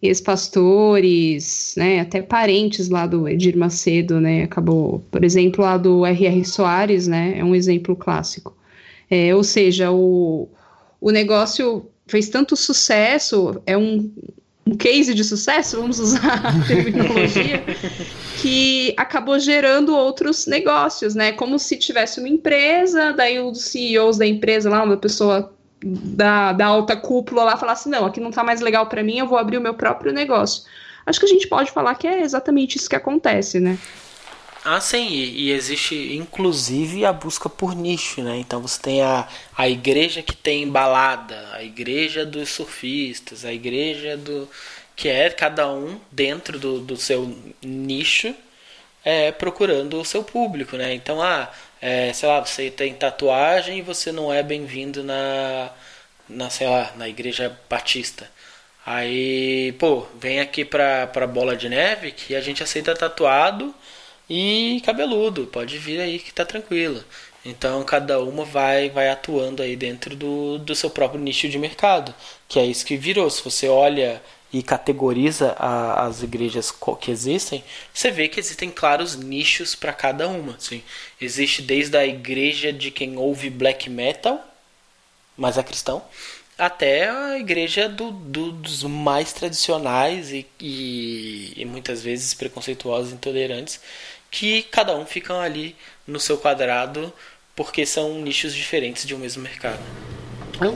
Speaker 2: ex-pastores, né, até parentes lá do Edir Macedo, né, acabou, por exemplo, lá do R.R. Soares, né, é um exemplo clássico. É, ou seja, o, o negócio fez tanto sucesso, é um, um case de sucesso, vamos usar a terminologia, que acabou gerando outros negócios, né, como se tivesse uma empresa, daí os CEOs da empresa lá, uma pessoa da, da alta cúpula lá falasse: assim, não, aqui não tá mais legal para mim, eu vou abrir o meu próprio negócio. Acho que a gente pode falar que é exatamente isso que acontece, né?
Speaker 3: Ah, sim, e, e, existe inclusive a busca por nicho, né? Então você tem a, a igreja que tem balada, a igreja dos surfistas, a igreja do. que é cada um dentro do, do seu nicho é, procurando o seu público, né? Então, ah, é, sei lá, você tem tatuagem e você não é bem-vindo na, na, sei lá, na igreja batista. Aí, pô, vem aqui pra, pra Bola de Neve que a gente aceita tatuado e cabeludo. Pode vir aí que tá tranquilo. Então cada uma vai vai atuando aí dentro do, do seu próprio nicho de mercado. Que é isso que virou. Se você olha e categoriza a, as igrejas que existem, você vê que existem claros nichos para cada uma. Assim. Existe desde a igreja de quem ouve black metal, mas é cristão, até a igreja do, do, dos mais tradicionais e, e, e, muitas vezes preconceituosos e intolerantes, que cada um ficam ali no seu quadrado porque são nichos diferentes de um mesmo mercado.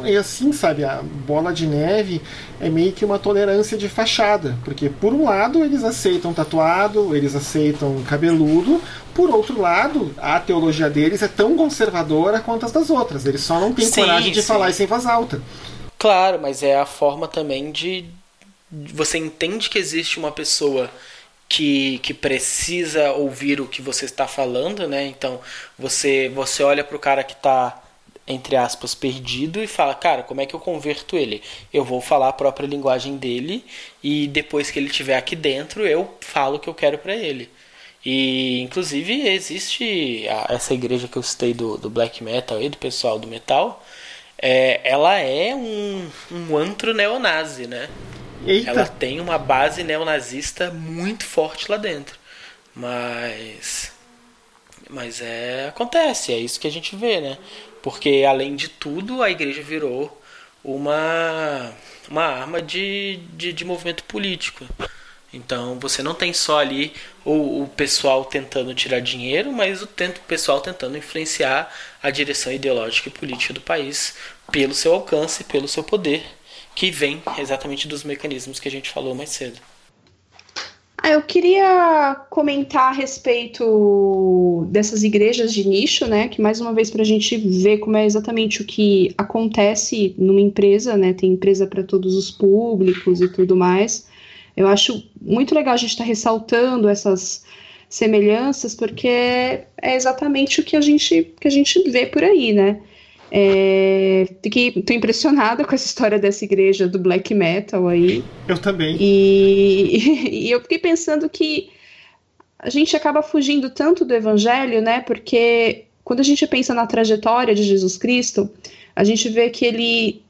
Speaker 1: É assim, sabe, a bola de neve é meio que uma tolerância de fachada, porque por um lado eles aceitam tatuado, eles aceitam cabeludo, por outro lado, a teologia deles é tão conservadora quanto as das outras, eles só não têm sim, coragem de sim. falar isso em voz alta.
Speaker 3: Claro, mas é a forma também de. Você entende que existe uma pessoa que, que precisa ouvir o que você está falando, né? Então você, você olha para o cara que está entre aspas, perdido e fala, cara, como é que eu converto ele? Eu vou falar a própria linguagem dele e depois que ele estiver aqui dentro, eu falo o que eu quero para ele. E inclusive existe a, essa igreja que eu citei do, do black metal e do pessoal do metal, é, ela é um, um antro neonazi, né? Eita. Ela tem uma base neonazista muito forte lá dentro. Mas mas é acontece, é isso que a gente vê, né? Porque, além de tudo, a igreja virou uma, uma arma de, de, de movimento político. Então, você não tem só ali o, o pessoal tentando tirar dinheiro, mas o, o pessoal tentando influenciar a direção ideológica e política do país pelo seu alcance, pelo seu poder, que vem exatamente dos mecanismos que a gente falou mais cedo.
Speaker 2: Ah, eu queria comentar a respeito dessas igrejas de nicho, né? Que mais uma vez para a gente ver como é exatamente o que acontece numa empresa, né? Tem empresa para todos os públicos e tudo mais. Eu acho muito legal a gente estar tá ressaltando essas semelhanças, porque é exatamente o que a gente, que a gente vê por aí, né? É, tô impressionada com essa história dessa igreja do black metal aí.
Speaker 1: Eu também.
Speaker 2: E, e eu fiquei pensando que a gente acaba fugindo tanto do evangelho, né? Porque quando a gente pensa na trajetória de Jesus Cristo, a gente vê que ele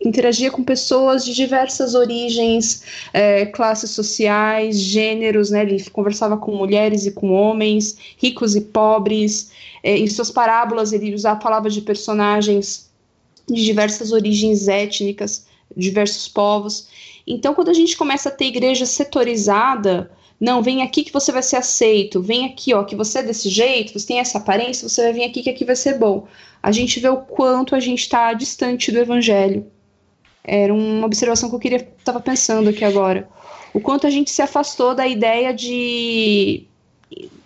Speaker 2: interagia com pessoas de diversas origens, é, classes sociais, gêneros, né? Ele conversava com mulheres e com homens, ricos e pobres. É, em suas parábolas, ele usava palavras de personagens de diversas origens étnicas, diversos povos. Então, quando a gente começa a ter igreja setorizada, não, vem aqui que você vai ser aceito, vem aqui, ó, que você é desse jeito, você tem essa aparência, você vai vir aqui que aqui vai ser bom. A gente vê o quanto a gente está distante do evangelho. Era uma observação que eu queria estava pensando aqui agora. O quanto a gente se afastou da ideia de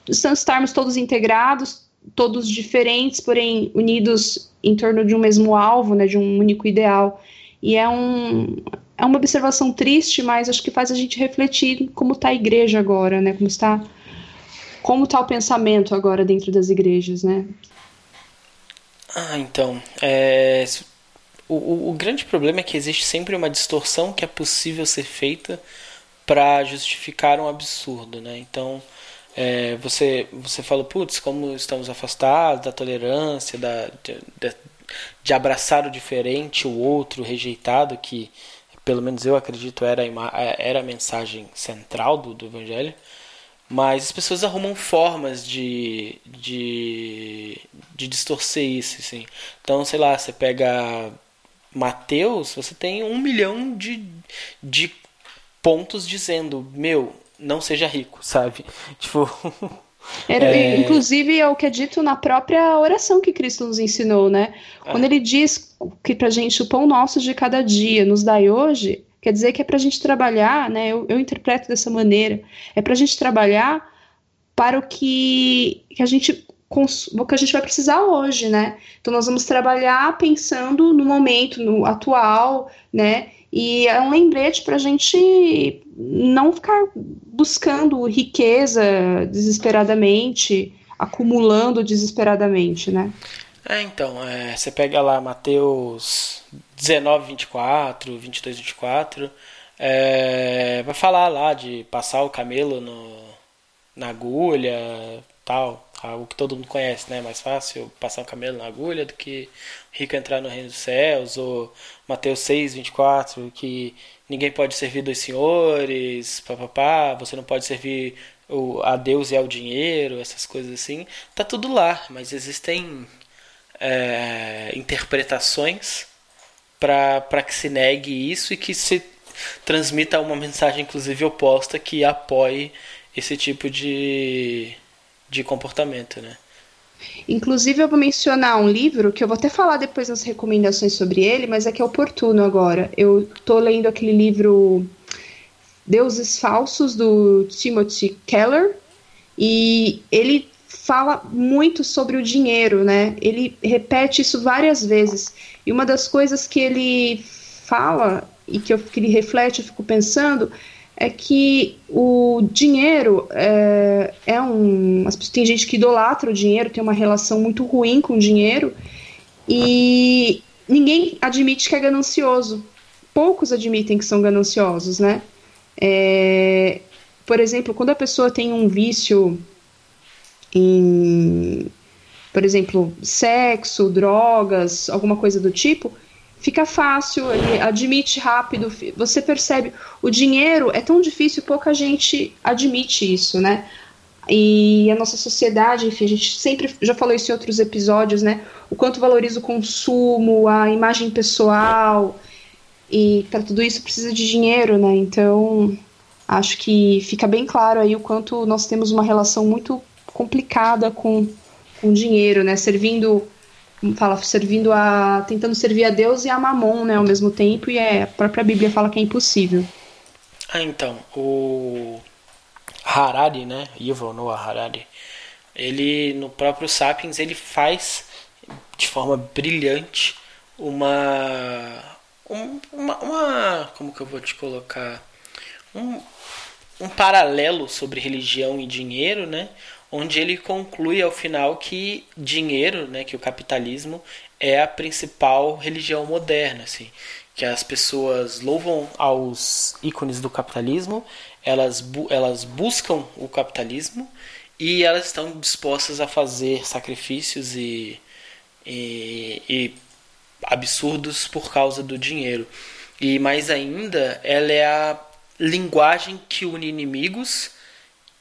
Speaker 2: estarmos todos integrados, todos diferentes, porém unidos em torno de um mesmo alvo, né, de um único ideal. E é, um, é uma observação triste, mas acho que faz a gente refletir como está a igreja agora, né, como está como está o pensamento agora dentro das igrejas, né?
Speaker 3: Ah, então, é, o, o, o grande problema é que existe sempre uma distorção que é possível ser feita para justificar um absurdo, né? Então, é, você, você fala, putz, como estamos afastados da tolerância, da, de, de, de, abraçar o diferente, o outro, o rejeitado, que pelo menos eu acredito era a, era a mensagem central do, do Evangelho. Mas as pessoas arrumam formas de, de, de distorcer isso. Assim. Então, sei lá, você pega Mateus, você tem um milhão de, de pontos dizendo: Meu, não seja rico, sabe? Tipo.
Speaker 2: É... Inclusive é o que é dito na própria oração que Cristo nos ensinou, né? Quando é. ele diz que pra gente o pão nosso de cada dia nos dai hoje, quer dizer que é pra gente trabalhar, né? Eu, eu interpreto dessa maneira. É pra gente trabalhar para o que, que a gente o que a gente vai precisar hoje, né? Então nós vamos trabalhar pensando no momento, no atual, né? E é um lembrete para a gente não ficar buscando riqueza desesperadamente, acumulando desesperadamente, né?
Speaker 3: É, então, é, você pega lá Mateus 19, 24, 22, 24, é, vai falar lá de passar o camelo no, na agulha, tal, algo que todo mundo conhece, né? Mais fácil passar um camelo na agulha do que rico entrar no reino dos céus, ou Mateus 6, 24, que ninguém pode servir dois senhores, papapá, você não pode servir a Deus e ao dinheiro, essas coisas assim. Tá tudo lá, mas existem é, interpretações para que se negue isso e que se transmita uma mensagem, inclusive oposta, que apoie esse tipo de, de comportamento, né?
Speaker 2: Inclusive, eu vou mencionar um livro que eu vou até falar depois nas recomendações sobre ele, mas é que é oportuno agora. Eu tô lendo aquele livro Deuses Falsos, do Timothy Keller, e ele fala muito sobre o dinheiro, né? Ele repete isso várias vezes. E uma das coisas que ele fala e que, eu, que ele reflete, eu fico pensando, é que o dinheiro é, é um. Tem gente que idolatra o dinheiro, tem uma relação muito ruim com o dinheiro, e ninguém admite que é ganancioso. Poucos admitem que são gananciosos, né? É, por exemplo, quando a pessoa tem um vício em, por exemplo, sexo, drogas, alguma coisa do tipo, fica fácil, ele admite rápido, você percebe, o dinheiro é tão difícil, pouca gente admite isso, né? E a nossa sociedade, enfim, a gente sempre já falou isso em outros episódios, né? O quanto valoriza o consumo, a imagem pessoal, e para tudo isso precisa de dinheiro, né? Então, acho que fica bem claro aí o quanto nós temos uma relação muito complicada com, com dinheiro, né? Servindo fala servindo a tentando servir a Deus e a Mamon, né, ao mesmo tempo, e é, a própria Bíblia fala que é impossível.
Speaker 3: Ah, então, o Harari, né, Yuval Noah Harari, ele no próprio Sapiens ele faz de forma brilhante uma uma, uma como que eu vou te colocar um, um paralelo sobre religião e dinheiro, né? Onde ele conclui ao final que dinheiro, né, que o capitalismo é a principal religião moderna, assim, que as pessoas louvam aos ícones do capitalismo, elas, bu elas buscam o capitalismo e elas estão dispostas a fazer sacrifícios e, e, e absurdos por causa do dinheiro. E mais ainda, ela é a linguagem que une inimigos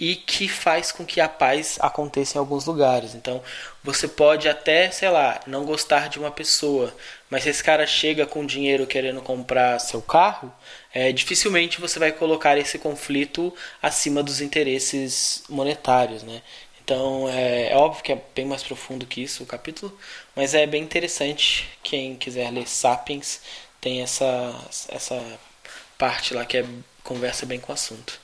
Speaker 3: e que faz com que a paz aconteça em alguns lugares. Então, você pode até, sei lá, não gostar de uma pessoa, mas se esse cara chega com dinheiro querendo comprar seu carro, é, dificilmente você vai colocar esse conflito acima dos interesses monetários, né? Então, é, é óbvio que é bem mais profundo que isso o capítulo, mas é bem interessante. Quem quiser ler Sapiens tem essa, essa parte lá que é, conversa bem com o assunto.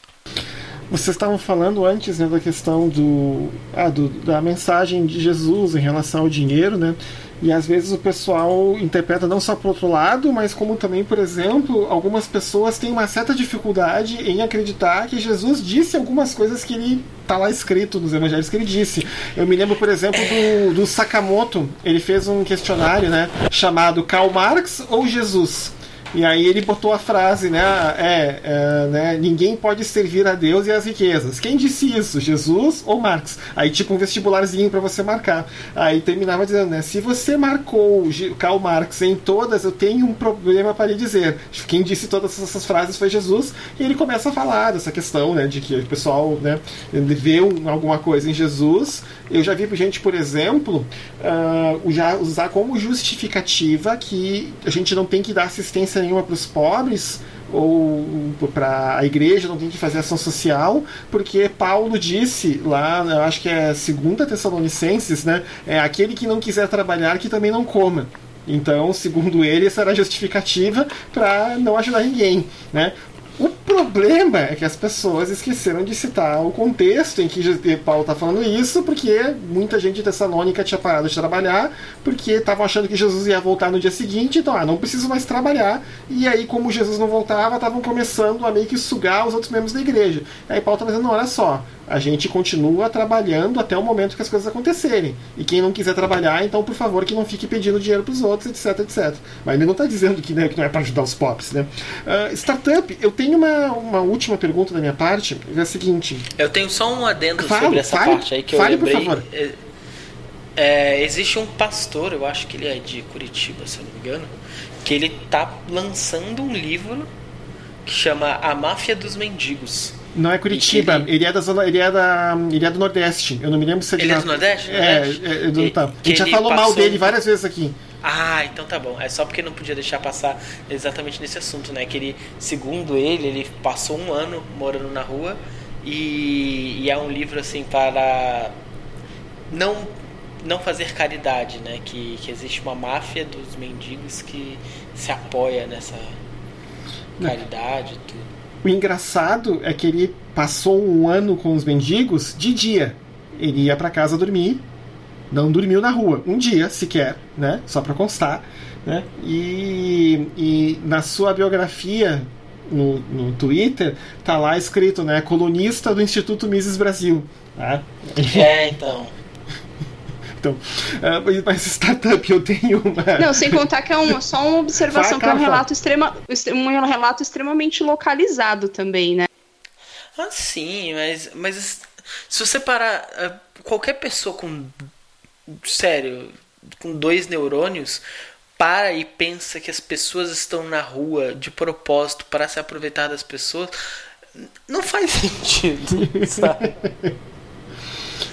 Speaker 1: Vocês estavam falando antes né, da questão do, ah, do, da mensagem de Jesus em relação ao dinheiro, né? E às vezes o pessoal interpreta não só para outro lado, mas como também, por exemplo, algumas pessoas têm uma certa dificuldade em acreditar que Jesus disse algumas coisas que ele está lá escrito nos evangelhos que ele disse. Eu me lembro, por exemplo, do, do Sakamoto. Ele fez um questionário, né, chamado Karl Marx ou Jesus. E aí ele botou a frase, né? É, é, né? Ninguém pode servir a Deus e as riquezas. Quem disse isso? Jesus ou Marx? Aí tipo um vestibularzinho para você marcar. Aí terminava dizendo, né? Se você marcou Karl Marx em todas, eu tenho um problema para lhe dizer. Quem disse todas essas frases foi Jesus. E ele começa a falar dessa questão, né? De que o pessoal, né? Vê alguma coisa em Jesus. Eu já vi gente, por exemplo, uh, já usar como justificativa que a gente não tem que dar assistência nenhuma para os pobres ou para a igreja não tem que fazer ação social, porque Paulo disse lá, eu acho que é segunda Tessalonicenses, né? É aquele que não quiser trabalhar que também não coma. Então, segundo ele, essa era a justificativa para não ajudar ninguém, né? O problema é que as pessoas esqueceram de citar o contexto em que Paulo está falando isso, porque muita gente de Tessalônica tinha parado de trabalhar, porque estavam achando que Jesus ia voltar no dia seguinte, então, ah, não preciso mais trabalhar. E aí, como Jesus não voltava, estavam começando a meio que sugar os outros membros da igreja. Aí Paulo está dizendo: olha só, a gente continua trabalhando até o momento que as coisas acontecerem. E quem não quiser trabalhar, então, por favor, que não fique pedindo dinheiro para os outros, etc, etc. Mas ele não está dizendo que, né, que não é para ajudar os pobres, né? Uh, startup, eu tenho uma, uma última pergunta da minha parte, é a seguinte...
Speaker 3: Eu tenho só um adendo fale, sobre essa fale, parte aí que fale, eu lembrei. por favor. É, é, existe um pastor, eu acho que ele é de Curitiba, se eu não me engano, que ele tá lançando um livro que chama A Máfia dos Mendigos.
Speaker 1: Não é Curitiba, ele... ele... é da zona, ele é da, ele é do Nordeste. Eu não me lembro se
Speaker 3: ele, ele é do Nordeste.
Speaker 1: É, é, é do, tá. A gente já falou passou... mal dele várias vezes aqui.
Speaker 3: Ah, então tá bom. É só porque não podia deixar passar exatamente nesse assunto, né? Que ele, segundo ele, ele passou um ano morando na rua e, e é um livro assim para não não fazer caridade, né? Que, que existe uma máfia dos mendigos que se apoia nessa caridade e tudo.
Speaker 1: O engraçado é que ele passou um ano com os mendigos de dia. Ele ia para casa dormir, não dormiu na rua, um dia sequer, né? Só para constar, né? E, e na sua biografia no, no Twitter tá lá escrito, né? Colunista do Instituto Mises Brasil. Né?
Speaker 3: É, então.
Speaker 1: Então, uh, mas startup eu tenho uma.
Speaker 2: Não, sem contar que é uma, só uma observação, que é um relato, extrema, um relato extremamente localizado também, né?
Speaker 3: Ah, sim, mas, mas se você parar. Eh, qualquer pessoa com. Sério, com dois neurônios para e pensa que as pessoas estão na rua de propósito para se aproveitar das pessoas, não faz sentido, sabe?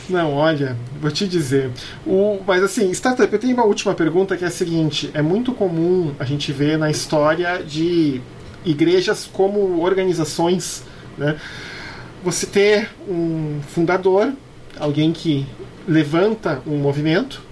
Speaker 1: Não, olha, vou te dizer. O, mas assim, startup, eu tenho uma última pergunta que é a seguinte: é muito comum a gente ver na história de igrejas como organizações, né? Você ter um fundador, alguém que levanta um movimento,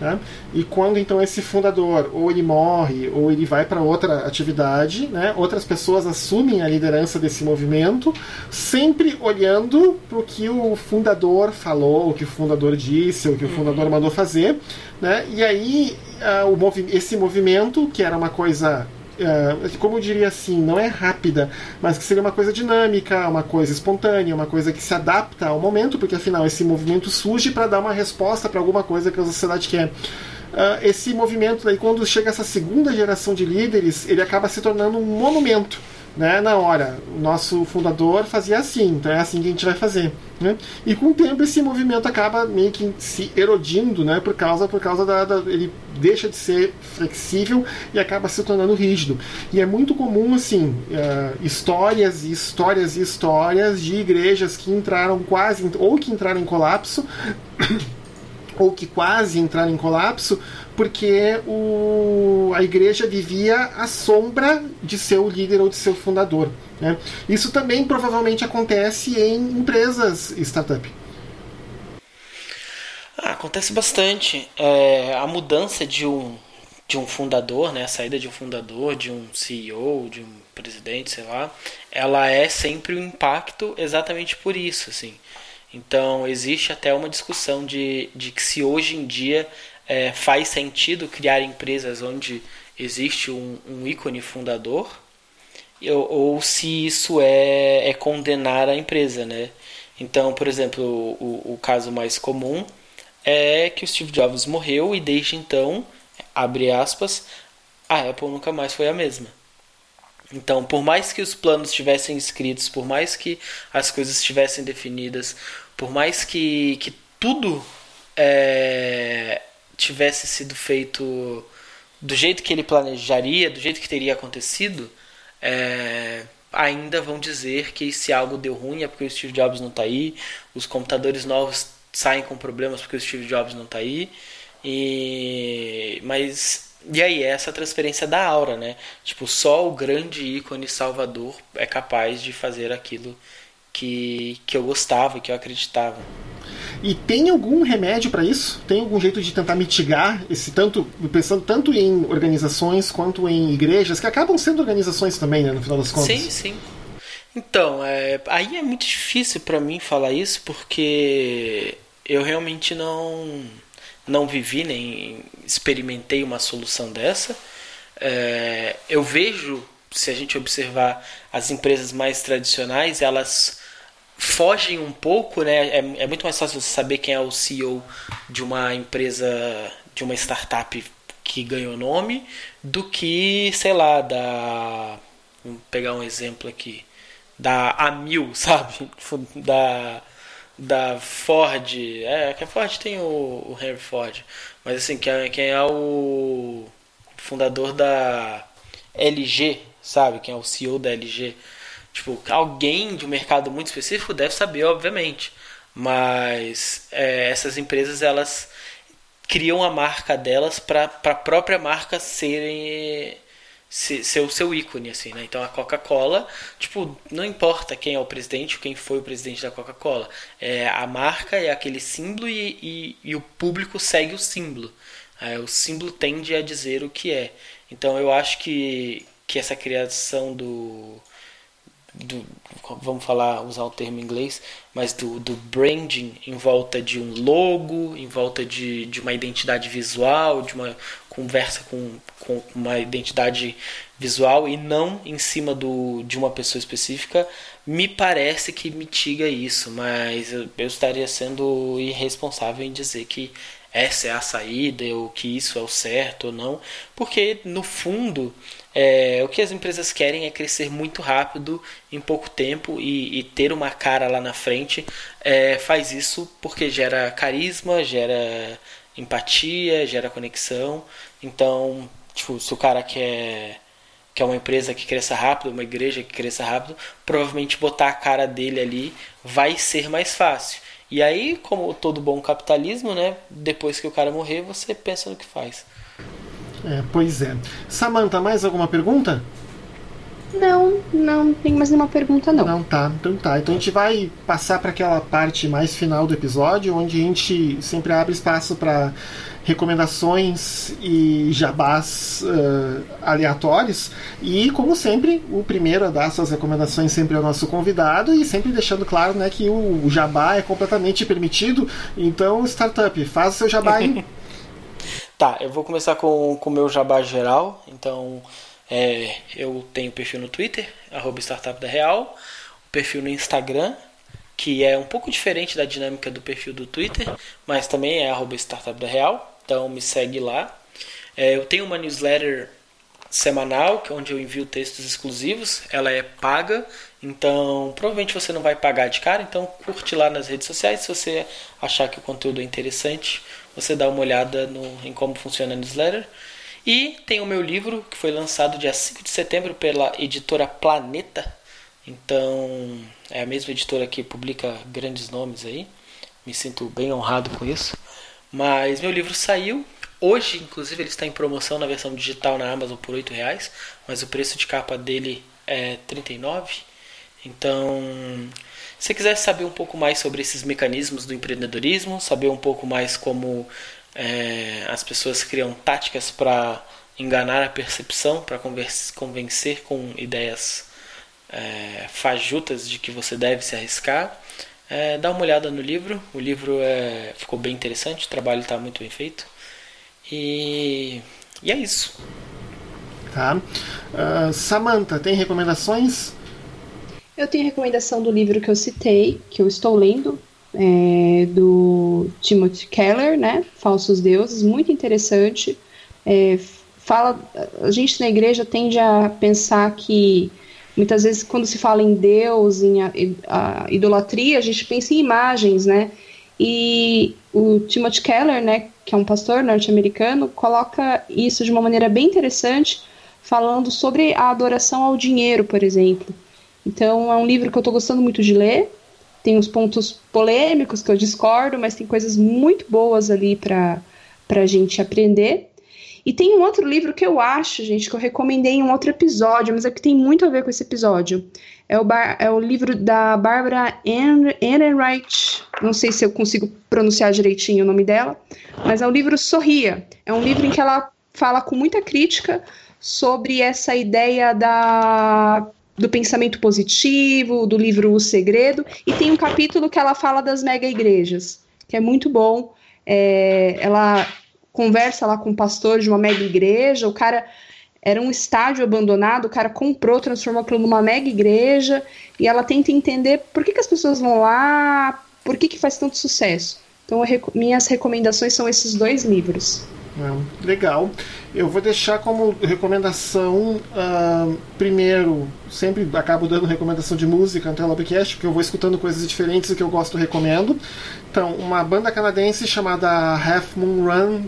Speaker 1: Tá? E quando então esse fundador ou ele morre ou ele vai para outra atividade, né, outras pessoas assumem a liderança desse movimento, sempre olhando para o que o fundador falou, o que o fundador disse, o que o fundador uhum. mandou fazer. Né? E aí uh, o movi esse movimento, que era uma coisa uh, como eu diria assim, não é rápida, mas que seria uma coisa dinâmica, uma coisa espontânea, uma coisa que se adapta ao momento, porque afinal esse movimento surge para dar uma resposta para alguma coisa que a sociedade quer. Uh, esse movimento, daí, quando chega essa segunda geração de líderes, ele acaba se tornando um monumento né? Não, olha, o nosso fundador fazia assim, então é assim que a gente vai fazer. Né? E com o tempo esse movimento acaba meio que se erodindo, né? Por causa, por causa da, da, ele deixa de ser flexível e acaba se tornando rígido. E é muito comum assim uh, histórias e histórias e histórias de igrejas que entraram quase ou que entraram em colapso ou que quase entraram em colapso porque o, a igreja vivia à sombra de seu líder ou de seu fundador. Né? Isso também provavelmente acontece em empresas startup.
Speaker 3: Ah, acontece bastante. É, a mudança de um, de um fundador, né, a saída de um fundador, de um CEO, de um presidente, sei lá, ela é sempre um impacto exatamente por isso, assim. Então existe até uma discussão de, de que se hoje em dia é, faz sentido criar empresas onde existe um, um ícone fundador ou, ou, se isso é, é condenar a empresa, né? Então, por exemplo, o, o caso mais comum é que o Steve Jobs morreu e desde então, abre aspas, a Apple nunca mais foi a mesma. Então, por mais que os planos estivessem escritos, por mais que as coisas estivessem definidas, por mais que, que tudo é, tivesse sido feito do jeito que ele planejaria, do jeito que teria acontecido, é, ainda vão dizer que se algo deu ruim é porque o Steve Jobs não está aí, os computadores novos saem com problemas porque o Steve Jobs não está aí, e mas e aí essa transferência da aura, né? Tipo só o grande ícone Salvador é capaz de fazer aquilo que que eu gostava, que eu acreditava.
Speaker 1: E tem algum remédio para isso? Tem algum jeito de tentar mitigar esse tanto, pensando tanto em organizações quanto em igrejas, que acabam sendo organizações também, né, no final das contas?
Speaker 3: Sim, sim. Então, é, aí é muito difícil para mim falar isso porque eu realmente não não vivi nem experimentei uma solução dessa. É, eu vejo, se a gente observar as empresas mais tradicionais, elas fogem um pouco, né? É, é muito mais fácil você saber quem é o CEO de uma empresa, de uma startup que ganhou nome, do que, sei lá, da. Vamos pegar um exemplo aqui. Da Amil, sabe? Da, da Ford. É, que a Ford tem o, o Henry Ford. Mas assim, quem é, quem é o fundador da LG, sabe? Quem é o CEO da LG. Tipo, alguém de um mercado muito específico deve saber, obviamente. Mas é, essas empresas, elas criam a marca delas para a própria marca serem ser, ser, o seu ícone, assim, né? Então a Coca-Cola, tipo, não importa quem é o presidente ou quem foi o presidente da Coca-Cola. É, a marca é aquele símbolo e, e, e o público segue o símbolo. É, o símbolo tende a dizer o que é. Então eu acho que, que essa criação do do, vamos falar, usar o termo em inglês, mas do, do branding em volta de um logo, em volta de, de uma identidade visual, de uma conversa com, com uma identidade visual e não em cima do, de uma pessoa específica, me parece que mitiga isso, mas eu, estaria sendo irresponsável em dizer que essa é a saída ou que isso é o certo ou não, porque no fundo é, o que as empresas querem é crescer muito rápido em pouco tempo e, e ter uma cara lá na frente. É, faz isso porque gera carisma, gera empatia, gera conexão. Então, tipo, se o cara quer, quer uma empresa que cresça rápido, uma igreja que cresça rápido, provavelmente botar a cara dele ali vai ser mais fácil. E aí, como todo bom capitalismo, né, depois que o cara morrer, você pensa no que faz.
Speaker 1: É, pois é. Samantha, mais alguma pergunta?
Speaker 2: Não, não tem mais nenhuma pergunta não.
Speaker 1: Não, tá. Então tá. Então a gente vai passar para aquela parte mais final do episódio, onde a gente sempre abre espaço para recomendações e jabás uh, aleatórios. E, como sempre, o primeiro a dar suas recomendações sempre é o nosso convidado e sempre deixando claro né, que o, o jabá é completamente permitido. Então, startup, faz o seu jabá aí.
Speaker 3: Tá, eu vou começar com o meu jabá geral. Então, é, eu tenho perfil no Twitter, arroba Startup da Real, perfil no Instagram, que é um pouco diferente da dinâmica do perfil do Twitter, mas também é arroba Startup da Real, então me segue lá. É, eu tenho uma newsletter semanal, que é onde eu envio textos exclusivos, ela é paga, então provavelmente você não vai pagar de cara, então curte lá nas redes sociais se você achar que o conteúdo é interessante você dá uma olhada no, em como funciona a newsletter. E tem o meu livro, que foi lançado dia 5 de setembro pela editora Planeta. Então, é a mesma editora que publica grandes nomes aí. Me sinto bem honrado com isso. Mas meu livro saiu. Hoje, inclusive, ele está em promoção na versão digital na Amazon por R$ reais, mas o preço de capa dele é R$ 39. Então, se você quiser saber um pouco mais sobre esses mecanismos do empreendedorismo, saber um pouco mais como é, as pessoas criam táticas para enganar a percepção, para convencer com ideias é, fajutas de que você deve se arriscar, é, dá uma olhada no livro. O livro é, ficou bem interessante, o trabalho está muito bem feito. E, e é isso.
Speaker 1: Tá. Uh, Samantha, tem recomendações?
Speaker 2: Eu tenho recomendação do livro que eu citei, que eu estou lendo, é, do Timothy Keller, né? Falsos Deuses, muito interessante. É, fala, a gente na igreja tende a pensar que muitas vezes quando se fala em Deus, em a, a idolatria, a gente pensa em imagens, né? E o Timothy Keller, né, que é um pastor norte-americano, coloca isso de uma maneira bem interessante, falando sobre a adoração ao dinheiro, por exemplo. Então é um livro que eu estou gostando muito de ler. Tem uns pontos polêmicos que eu discordo, mas tem coisas muito boas ali para a gente aprender. E tem um outro livro que eu acho, gente, que eu recomendei em um outro episódio, mas é que tem muito a ver com esse episódio. É o, bar, é o livro da Barbara Ehrenreich. Não sei se eu consigo pronunciar direitinho o nome dela, mas é o livro Sorria. É um livro em que ela fala com muita crítica sobre essa ideia da do pensamento positivo, do livro O Segredo, e tem um capítulo que ela fala das mega igrejas, que é muito bom. É, ela conversa lá com o pastor de uma mega igreja, o cara era um estádio abandonado, o cara comprou, transformou aquilo numa mega igreja, e ela tenta entender por que, que as pessoas vão lá, por que, que faz tanto sucesso. Então, minhas recomendações são esses dois livros.
Speaker 1: É, legal. Eu vou deixar como recomendação, uh, primeiro, sempre acabo dando recomendação de música no Telobcast, porque eu vou escutando coisas diferentes e que eu gosto recomendo. Então, uma banda canadense chamada Half Moon Run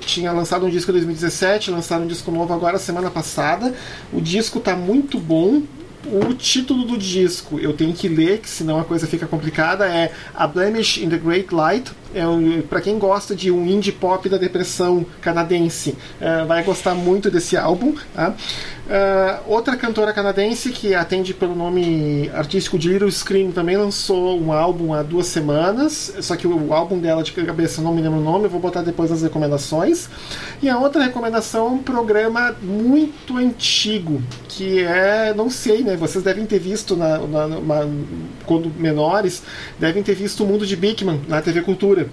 Speaker 1: tinha lançado um disco em 2017, lançaram um disco novo agora semana passada. O disco está muito bom, o título do disco eu tenho que ler, que senão a coisa fica complicada, é A Blemish in the Great Light. É um, para quem gosta de um indie pop da depressão canadense, é, vai gostar muito desse álbum. Tá? Uh, outra cantora canadense que atende pelo nome artístico de Little Scream também lançou um álbum há duas semanas, só que o álbum dela de cabeça não me lembro o nome, eu vou botar depois nas recomendações. E a outra recomendação é um programa muito antigo, que é, não sei, né? Vocês devem ter visto na, na, na quando menores, devem ter visto o mundo de Bigman na TV Cultura.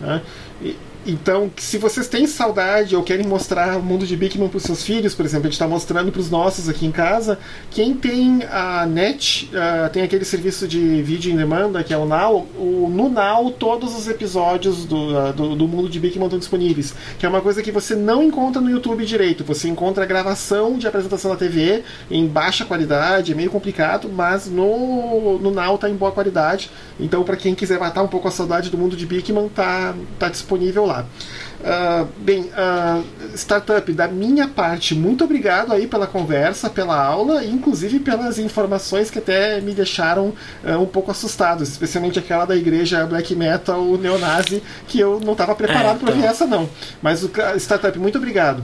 Speaker 1: Né? E, então, se vocês têm saudade ou querem mostrar o mundo de Bigman para os seus filhos, por exemplo, a gente está mostrando para os nossos aqui em casa, quem tem a NET, uh, tem aquele serviço de vídeo em demanda, que é o Now, o, no Now todos os episódios do, uh, do, do, mundo de Bigman estão disponíveis, que é uma coisa que você não encontra no YouTube direito, você encontra a gravação de apresentação na TV em baixa qualidade, é meio complicado, mas no, no Now está em boa qualidade, então para quem quiser matar um pouco a saudade do mundo de Bigman, tá, tá disponível lá. Uh, bem, uh, startup, da minha parte, muito obrigado aí pela conversa, pela aula, e inclusive pelas informações que até me deixaram uh, um pouco assustado, especialmente aquela da igreja black metal neonazi, que eu não estava preparado é, então... para ver essa não. Mas o startup, muito obrigado.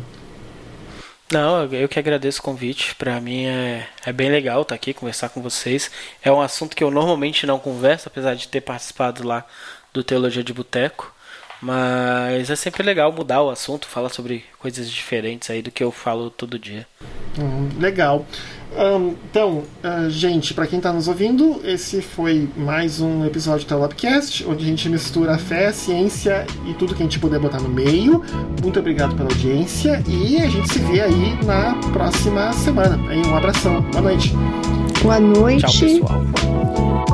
Speaker 3: Não, eu que agradeço o convite. Para mim é, é bem legal estar tá aqui conversar com vocês. É um assunto que eu normalmente não converso, apesar de ter participado lá do Teologia de Boteco. Mas é sempre legal mudar o assunto, falar sobre coisas diferentes aí do que eu falo todo dia.
Speaker 1: Hum, legal. Um, então, uh, gente, para quem está nos ouvindo, esse foi mais um episódio do Labcast, onde a gente mistura a fé, a ciência e tudo que a gente puder botar no meio. Muito obrigado pela audiência e a gente se vê aí na próxima semana. Aí, um abração. Boa noite.
Speaker 2: Boa noite.
Speaker 3: Tchau, pessoal.